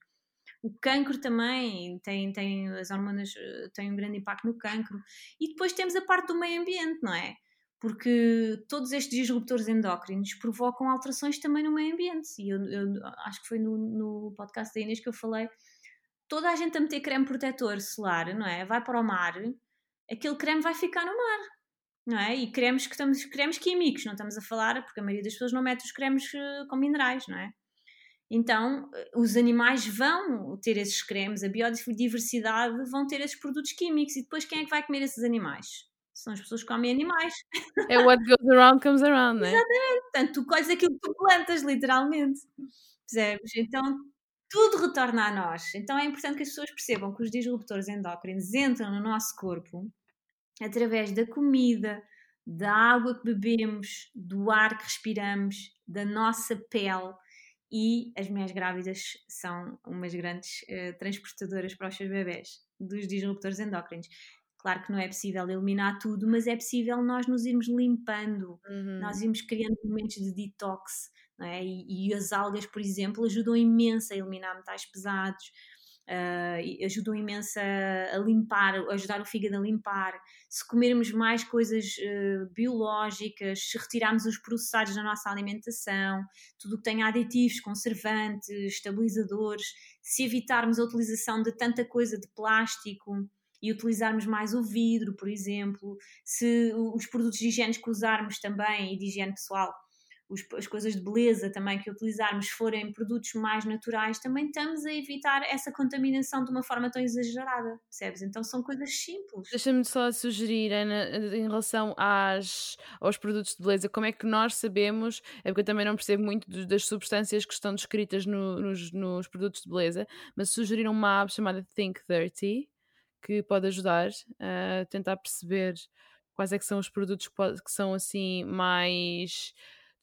O cancro também tem, tem as hormonas eh, têm um grande impacto no cancro. E depois temos a parte do meio ambiente, não é? Porque todos estes disruptores endócrinos provocam alterações também no meio ambiente. E eu, eu acho que foi no, no podcast da Inês que eu falei. Toda a gente a meter creme protetor solar, não é? Vai para o mar, aquele creme vai ficar no mar não é? E cremes que estamos, cremes químicos, não estamos a falar, porque a maioria das pessoas não mete os cremes eh, com minerais, não é? Então, eh, os animais vão ter esses cremes, a biodiversidade vão ter esses produtos químicos e depois quem é que vai comer esses animais? São as pessoas que comem animais. [laughs] É what goes around comes around, não é? Exatamente. Portanto, tu colhes aquilo que tu plantas, literalmente. Percebes? Então, tudo retorna a nós. Então é importante que as pessoas percebam que os disruptores endócrinos entram no nosso corpo através da comida, da água que bebemos, do ar que respiramos, da nossa pele. E as mulheres grávidas são umas grandes uh, transportadoras para os seus bebés dos disruptores endócrinos. Claro que não é possível eliminar tudo, mas é possível nós nos irmos limpando, uhum. nós irmos criando momentos de detox, é? e, e, as algas, por exemplo, ajudam imenso a eliminar metais pesados, uh, ajudam imenso a, a, limpar, a ajudar o fígado a limpar. Se comermos mais coisas uh, biológicas, se retirarmos os processados da nossa alimentação, tudo que tem aditivos, conservantes, estabilizadores, se evitarmos a utilização de tanta coisa de plástico e utilizarmos mais o vidro, por exemplo, se os produtos de higiene que usarmos também e de higiene pessoal os, as coisas de beleza também que utilizarmos forem produtos mais naturais, também estamos a evitar essa contaminação de uma forma tão exagerada, percebes? Então são coisas simples. Deixa-me só sugerir, Ana, em relação às, aos produtos de beleza, como é que nós sabemos, é porque eu também não percebo muito das substâncias que estão descritas no, nos, nos produtos de beleza, mas sugeriram uma app chamada Think 30 que pode ajudar a tentar perceber quais é que são os produtos que, são assim mais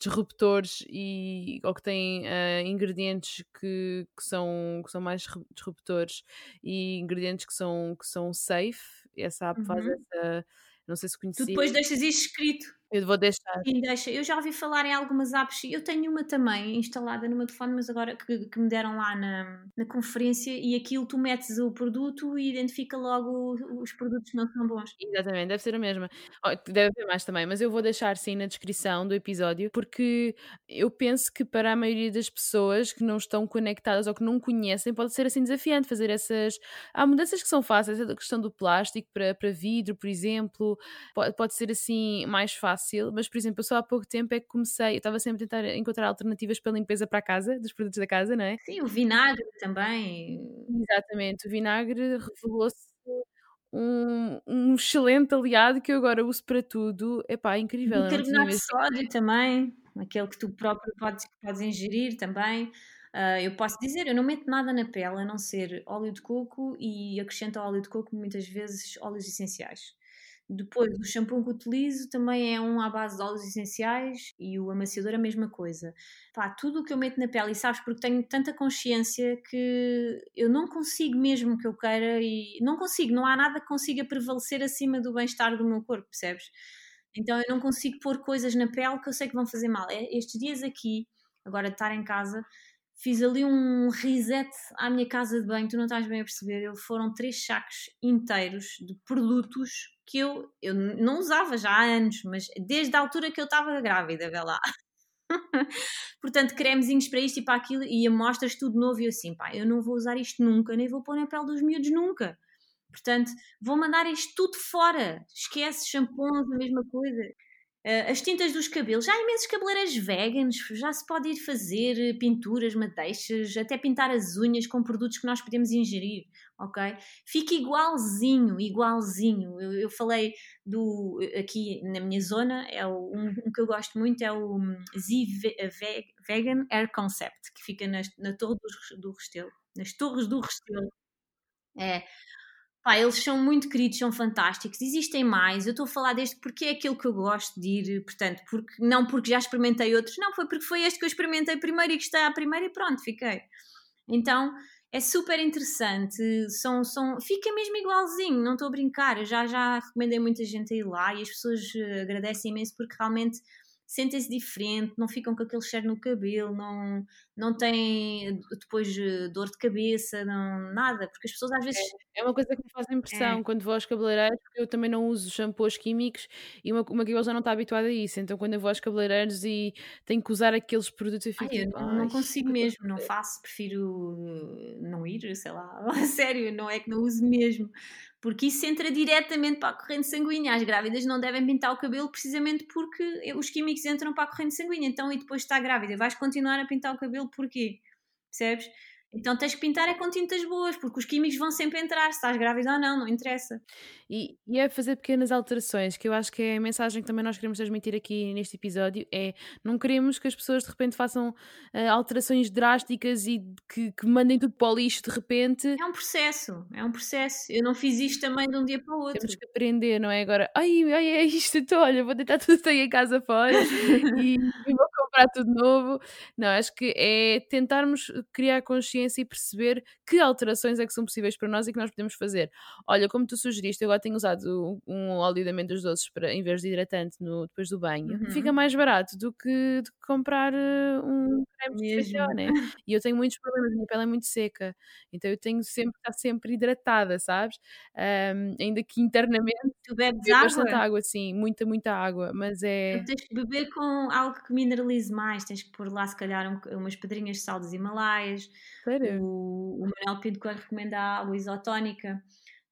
disruptores e, ou que têm uh, ingredientes que, que, são, que são mais disruptores e ingredientes que são, que são safe. Essa app uhum. faz essa. Não sei se conhecia. Tu depois deixas isso escrito. Eu vou deixar. Sim, deixa. Eu já ouvi falar em algumas apps, eu tenho uma também instalada no meu telefone, mas agora que, que, me deram lá na, na conferência e aquilo tu metes o produto e identifica logo os produtos que não são bons. Exatamente, deve ser a mesma. Deve haver mais também, mas eu vou deixar sim na descrição do episódio, porque eu penso que para a maioria das pessoas que não estão conectadas ou que não conhecem, pode ser assim desafiante fazer essas. Há mudanças que são fáceis, a questão do plástico para, para vidro, por exemplo, pode, pode ser assim mais fácil fácil, mas por exemplo, eu só há pouco tempo é que comecei, eu estava sempre a tentar encontrar alternativas para a limpeza para a casa, dos produtos da casa, não é? Sim, o vinagre também. Exatamente, o vinagre revelou-se um, um excelente aliado que eu agora uso para tudo. É pá, incrível. Bicarbonato de sódio também, aquele que tu próprio podes, podes ingerir também. Uh, eu posso dizer, eu não meto nada na pele a não ser óleo de coco e acrescento ao óleo de coco muitas vezes óleos essenciais. Depois, o shampoo que utilizo também é um à base de óleos essenciais e o amaciador a mesma coisa. Pá, tudo o que eu meto na pele, e sabes, porque tenho tanta consciência que eu não consigo mesmo que eu queira e não consigo, não há nada que consiga prevalecer acima do bem-estar do meu corpo, percebes? Então eu não consigo pôr coisas na pele que eu sei que vão fazer mal. É, estes dias aqui, agora de estar em casa, fiz ali um reset à minha casa de banho, tu não estás bem a perceber, foram três sacos inteiros de produtos que eu, eu não usava já há anos, mas desde a altura que eu estava grávida, vê lá. [laughs] Portanto, cremezinhos para isto e para aquilo e amostras tudo novo e eu assim, pá, eu não vou usar isto nunca, nem vou pôr na pele dos miúdos nunca. Portanto, vou mandar isto tudo fora. Esquece shampoos, a mesma coisa. Uh, as tintas dos cabelos, já há imensos cabeleireiros veganos, já se pode ir fazer eh, pinturas, madeixas, até pintar as unhas com produtos que nós podemos ingerir, ok? Fica igualzinho, igualzinho. Eu, eu falei do, aqui na minha zona, é o, um, um, que eu gosto muito é o hum, Z Vegan Air Concept, que fica nas, na Torre do, do Restelo, nas Torres do Restelo. É, Pá, eles são muito queridos, são fantásticos. Existem mais. Eu estou a falar deste porque é aquele que eu gosto de ir, portanto, porque, não porque já experimentei outros, não, foi porque foi este que eu experimentei primeiro e que está à primeira e pronto, fiquei. Então é super interessante, são, são, fica mesmo igualzinho, não estou a brincar. Eu já, já recomendei muita gente a ir lá e as pessoas eh, agradecem imenso porque realmente sentem-se diferente, não ficam com aquele cheiro no cabelo, não, não têm depois eh, dor de cabeça, não, nada, porque as pessoas às vezes. É, é uma coisa que me faz impressão é. quando vou aos cabeleireiros, porque eu também não uso shampoos químicos e uma, uma já não está habituada a isso, então quando eu vou aos cabeleireiros e tenho que usar aqueles produtos eu fico. Ai, eu tipo, não, não consigo mesmo, não faço, prefiro não ir, sei lá, [laughs] sério, não é que não uso mesmo porque isso entra diretamente para a corrente sanguínea. As grávidas não devem pintar o cabelo precisamente porque os químicos entram para a corrente sanguínea. Então, e depois está grávida, vais continuar a pintar o cabelo porquê? Percebes? Então tens que pintar é com tintas boas, porque os químicos vão sempre entrar, se estás grávida ou não, não interessa. E, e é fazer pequenas alterações, que eu acho que é a mensagem que também nós queremos transmitir aqui neste episódio, é não queremos que as pessoas de repente façam uh, alterações drásticas e que, que, mandem tudo para o lixo de repente. É um processo, é um processo. Eu não fiz isto também de um dia para o outro. Temos que aprender, não é? Agora, ai, ai é isto, então olha, vou deitar tudo [laughs] aí em casa fora e, e vou comprar tudo novo. Não, acho que é tentarmos criar consciência e perceber que alterações é que são possíveis para nós e que nós podemos fazer. Olha, como tu sugeriste, eu agora tenho usado um óleo de amêndoas doces para, em vez de hidratante no, depois do banho. Uhum. Fica mais barato do que, do que comprar uh, um creme de né? [laughs] E eu tenho muitos problemas, a minha pele é muito seca, então eu tenho sempre estar sempre hidratada, sabes? Um, ainda que internamente tu bebes água? bastante água, sim, muita, muita água, mas é. Então tens que beber com algo que mais, tens que pôr lá se calhar um, umas pedrinhas de sal dos Himalaias. Sério? O, o Manuel Pinto recomenda a água isotónica,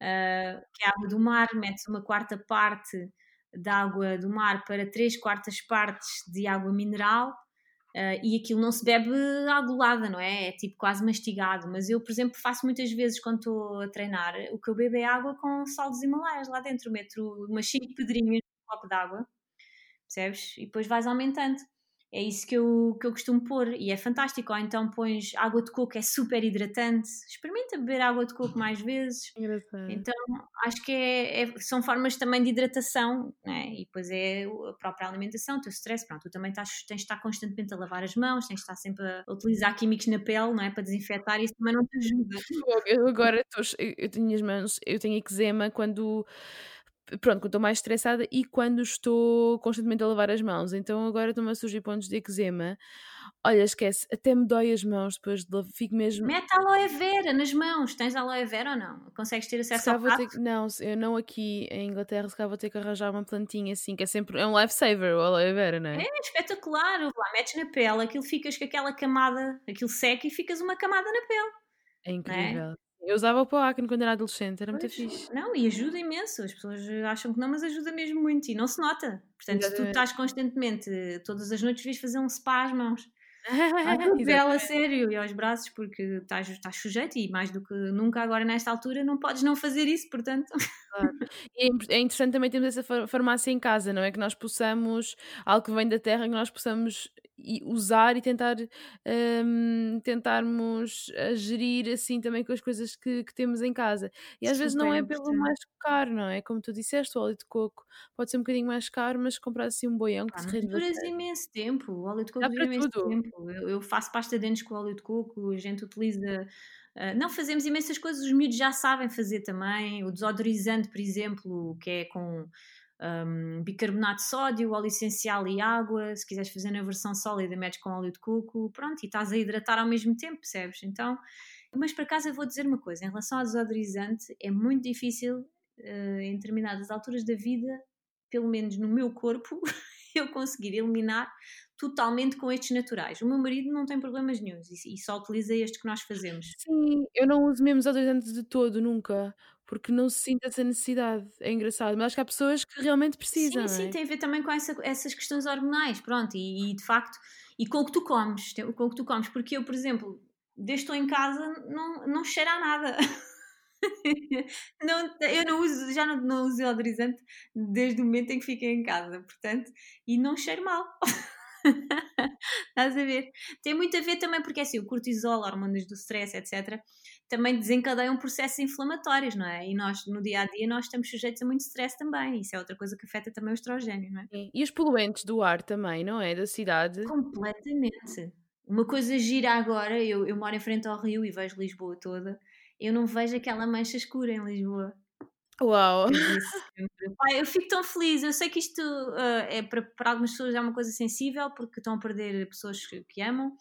uh, que é a água do mar, metes uma quarta parte da água do mar para três quartas partes de água mineral Uh, e aquilo não se bebe à golada, não é? É tipo quase mastigado. Mas eu, por exemplo, faço muitas vezes quando estou a treinar, o que eu bebo é água com sal dos Himalaias lá dentro. Meto umas 5 pedrinhas no copo de água, percebes? E depois vais aumentando. É isso que eu, que eu costumo pôr e é fantástico. Ou então pões água de coco, é super hidratante. Experimenta beber água de coco mais vezes. [laughs] Engraçado. Então acho que é, é, são formas também de hidratação né? e depois é a própria alimentação, o teu stress. Pronto, tu também estás, tens de estar constantemente a lavar as mãos, tens de estar sempre a utilizar químicos na pele não é? para desinfetar e isso também não te ajuda. Eu agora tô, eu tenho as mãos, eu tenho eczema quando pronto, quando estou mais estressada e quando estou constantemente a lavar as mãos. Então agora estão-me a surgir pontos de eczema. Olha, esquece, até me dói as mãos depois de lavar, fico mesmo. Mete aloe vera nas mãos. Tens aloe vera ou não? Consegues ter acesso ao ter, Não, eu não aqui em Inglaterra, se calhar vou ter que arranjar uma plantinha assim, que é sempre é um lifesaver o aloe vera, não é? É espetacular. Lá metes na pele, aquilo ficas com aquela camada, aquilo seca e ficas uma camada na pele. É, é? incrível. É? Eu usava o pó acne quando era adolescente, era pois, muito fixe. Não, e ajuda imenso. As pessoas acham que não, mas ajuda mesmo muito e não se nota. Portanto, Exatamente. se tu estás constantemente, todas as noites, vais fazer um spa às mãos. À [laughs] a sério, e aos braços, porque estás, estás sujeito e mais do que nunca agora nesta altura não podes não fazer isso, portanto. Claro. É, é interessante também termos essa farmácia em casa, não é? Que nós possamos, algo que vem da terra, que nós possamos usar e tentar um, tentarmos gerir assim também com as coisas que, que temos em casa. E às Super vezes não é pelo mais caro, não é? Como tu disseste, o óleo de coco pode ser um bocadinho mais caro, mas comprar assim um boião que ah, se rende. Duras imenso tempo, o óleo de coco dura imenso tudo. tempo. Eu, eu, faço pasta de dentes com óleo de coco, a gente utiliza. Uh, não fazemos imensas coisas, os miúdos já sabem fazer também. O desodorizante, por exemplo, que é com um, bicarbonato de sódio, óleo essencial e água. Se quiseres fazer na versão sólida, metes com óleo de coco, pronto, e estás a hidratar ao mesmo tempo, percebes? Então, mas para casa eu vou dizer uma coisa: em relação ao desodorizante, é muito difícil uh, em determinadas alturas da vida, pelo menos no meu corpo, [laughs] eu conseguir eliminar totalmente com estes naturais. O meu marido não tem problemas nenhums e, e só utiliza este que nós fazemos. Sim, eu não uso mesmo desodorizante de todo, nunca porque não se sente essa necessidade. É engraçado, mas acho que há pessoas que realmente precisam. Sim, sim, é? tem a ver também com essa, essas questões hormonais, pronto, e, e, de facto, e com o que tu comes, com o que tu comes, porque eu, por exemplo, desde estou em casa, não, não cheira a nada. [laughs] não, eu não uso, já não, não uso deodorizante desde o momento em que fiquei em casa, portanto, e não cheiro mal. [laughs] Estás a ver? Tem muito a ver também porque é assim, o cortisol, hormonas do stress, etc., também desencadeiam processos inflamatórios, não é? E nós, no dia a dia, nós estamos sujeitos a muito stress também. Isso é outra coisa que afeta também o estrogênio, não é? E os poluentes do ar também, não é? Da cidade. Completamente. Uma coisa gira agora, eu, eu moro em frente ao Rio e vejo Lisboa toda, eu não vejo aquela mancha escura em Lisboa. Uau! Eu, [laughs] fico tão feliz. Eu sei que isto uh, é para, para algumas pessoas é uma coisa sensível porque estão a perder pessoas que, que amam,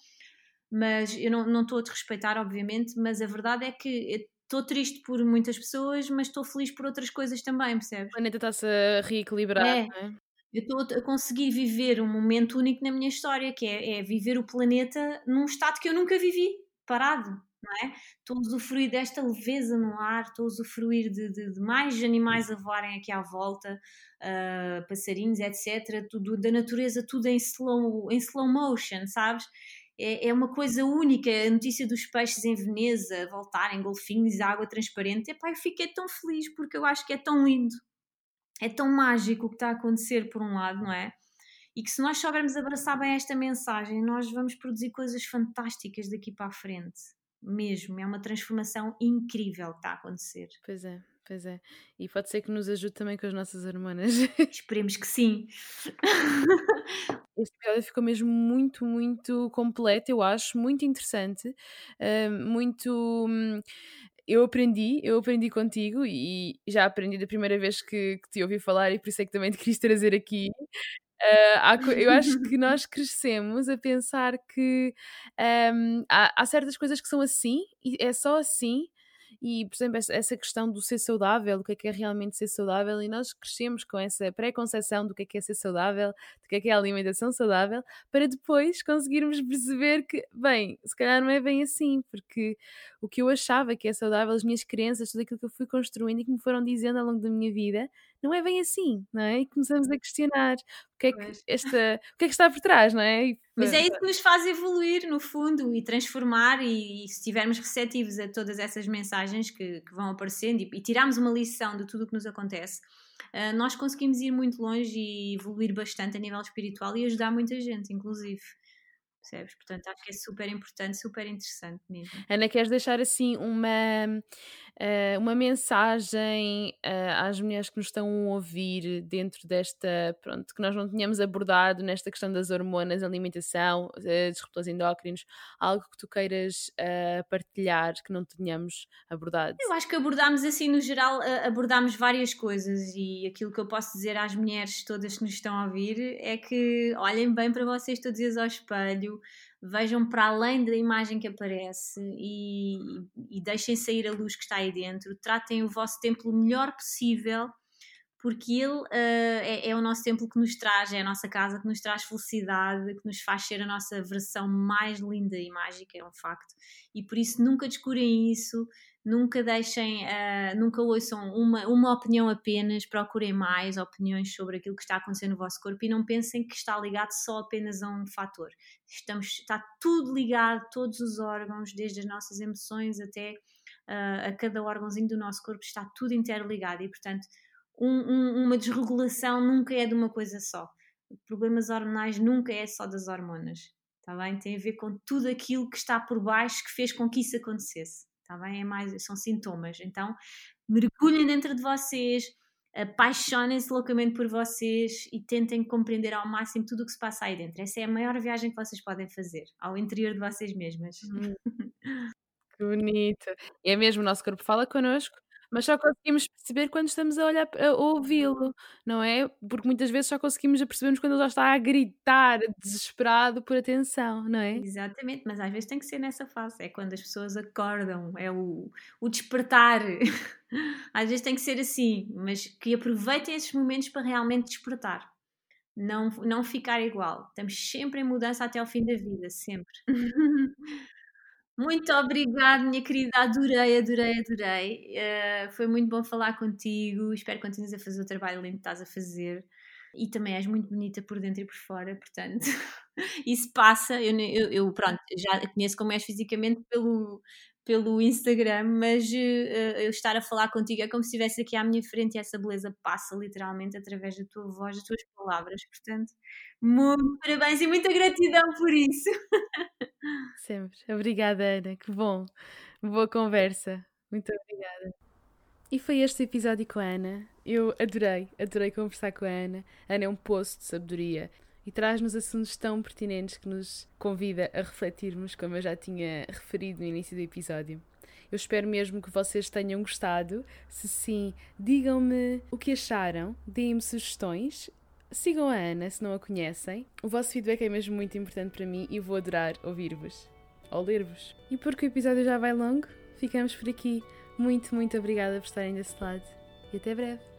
mas eu não, não estou a te respeitar, obviamente. Mas a verdade é que estou triste por muitas pessoas, mas estou feliz por outras coisas também, percebes? O planeta está-se a reequilibrar, é. é? Eu estou a conseguir viver um momento único na minha história, que é, é viver o planeta num estado que eu nunca vivi, parado não é? Estou a usufruir desta leveza no ar, estou a usufruir de, de, de mais animais a voarem aqui à volta, uh, passarinhos, etc. Tudo, da natureza, tudo em slow, em slow motion, sabes? É, é, uma coisa única. A notícia dos peixes em Veneza voltarem, golfinhos, água transparente. Epá, eu fiquei tão feliz porque eu acho que é tão lindo, é tão mágico o que está a acontecer, por um lado, não é? E que se nós soubermos abraçar bem esta mensagem, nós vamos produzir coisas fantásticas daqui para a frente. Mesmo. É uma transformação incrível que está a acontecer. Pois é. Pois é. E pode ser que nos ajude também com as nossas hormonas. [laughs] Esperemos que sim. Este episódio ficou mesmo muito, muito completo, eu acho, muito interessante, uh, muito. Hum, eu aprendi, eu aprendi contigo e já aprendi da primeira vez que, que te ouvi falar e por isso é que também te quis trazer aqui. Uh, eu acho que nós crescemos a pensar que um, há, há, certas coisas que são assim e é só assim e, por exemplo, essa questão do ser saudável, o que é que é realmente ser saudável, e nós crescemos com essa pré-conceção do que é que é ser saudável, do que é que é alimentação saudável, para depois conseguirmos perceber que, bem, se calhar não é bem assim, porque o que eu achava que é saudável, as minhas crenças, tudo aquilo que eu fui construindo e que me foram dizendo ao longo da minha vida, não é bem assim, não é? E começamos a questionar o que é que, esta, o que, é que está por trás, não é? E, Mas é isso que nos faz evoluir, no fundo, e transformar, e, e se estivermos receptivos a todas essas mensagens que, que vão aparecendo e, e tirarmos uma lição de tudo o que nos acontece, uh, nós conseguimos ir muito longe e evoluir bastante a nível espiritual e ajudar muita gente, inclusive percebes? Portanto, acho que é super importante, super interessante mesmo. Ana, queres deixar assim uma, uh, uma mensagem uh, às mulheres que nos estão a ouvir dentro desta, pronto, que nós não tínhamos abordado nesta questão das hormonas, alimentação, uh, disruptores endócrinos, algo que tu queiras partilhar que não tínhamos abordado? Eu acho que abordámos assim, no geral, abordámos várias coisas e aquilo que eu posso dizer às mulheres todas que nos estão a ouvir é que olhem bem para vocês todos os dias ao espelho, vejam para além da imagem que aparece e, e deixem sair a luz que está aí dentro, tratem o vosso templo o melhor possível, porque ele uh, é, é, o nosso templo que nos traz, é a nossa casa que nos traz felicidade, que nos faz ser a nossa versão mais linda e mágica, é um facto. E por isso nunca descurem isso, nunca deixem, uh, nunca ouçam uma, uma opinião apenas, procurem mais opiniões sobre aquilo que está acontecendo no vosso corpo e não pensem que está ligado só apenas a um fator. Estamos, está tudo ligado, todos os órgãos, desde as nossas emoções até uh, a cada órgãozinho do nosso corpo, está tudo interligado e, portanto, um, um, uma desregulação nunca é de uma coisa só. Problemas hormonais nunca é só das hormonas, está bem? Tem a ver com tudo aquilo que está por baixo que fez com que isso acontecesse está bem? É mais, são sintomas. Então, mergulhem dentro de vocês, apaixonem-se loucamente por vocês e tentem compreender ao máximo tudo o que se passa aí dentro. Essa é a maior viagem que vocês podem fazer, ao interior de vocês mesmas. Hum. [laughs] Que bonito. E é mesmo, o nosso corpo fala connosco mas só conseguimos perceber quando estamos a olhar a ouvi-lo, não é? Porque muitas vezes só conseguimos percebermos quando ele já está a gritar desesperado por atenção, não é? Exatamente, mas às vezes tem que ser nessa fase, é quando as pessoas acordam, é o, o despertar. [laughs] às vezes tem que ser assim, mas que aproveitem esses momentos para realmente despertar. Não, não ficar igual. Estamos sempre em mudança até ao fim da vida, sempre. [laughs] Muito obrigada, minha querida. Adorei, adorei, adorei. Uh, foi muito bom falar contigo. Espero que continues a fazer o trabalho lindo que estás a fazer. E também és muito bonita por dentro e por fora, portanto, [laughs] isso passa. Eu, eu, eu, pronto, já conheço como és fisicamente pelo, pelo Instagram, mas uh, eu estar a falar contigo é como se estivesse aqui à minha frente e essa beleza passa literalmente através da tua voz, das tuas palavras. Portanto, muito parabéns e muita gratidão por isso. [laughs] Sempre. Obrigada, Ana. Que bom. Boa conversa. Muito obrigada. E foi este episódio com a Ana. Eu adorei, adorei conversar com a Ana. A Ana é um poço de sabedoria e traz-nos assuntos tão pertinentes que nos convida a refletirmos, como eu já tinha referido no início do episódio. Eu espero mesmo que vocês tenham gostado. Se sim, digam-me o que acharam, deem-me sugestões Sigam a Ana se não a conhecem. O vosso feedback é mesmo muito importante para mim e vou adorar ouvir-vos ou ler-vos. E porque o episódio já vai longo, ficamos por aqui. Muito, muito obrigada por estarem desse lado e até breve.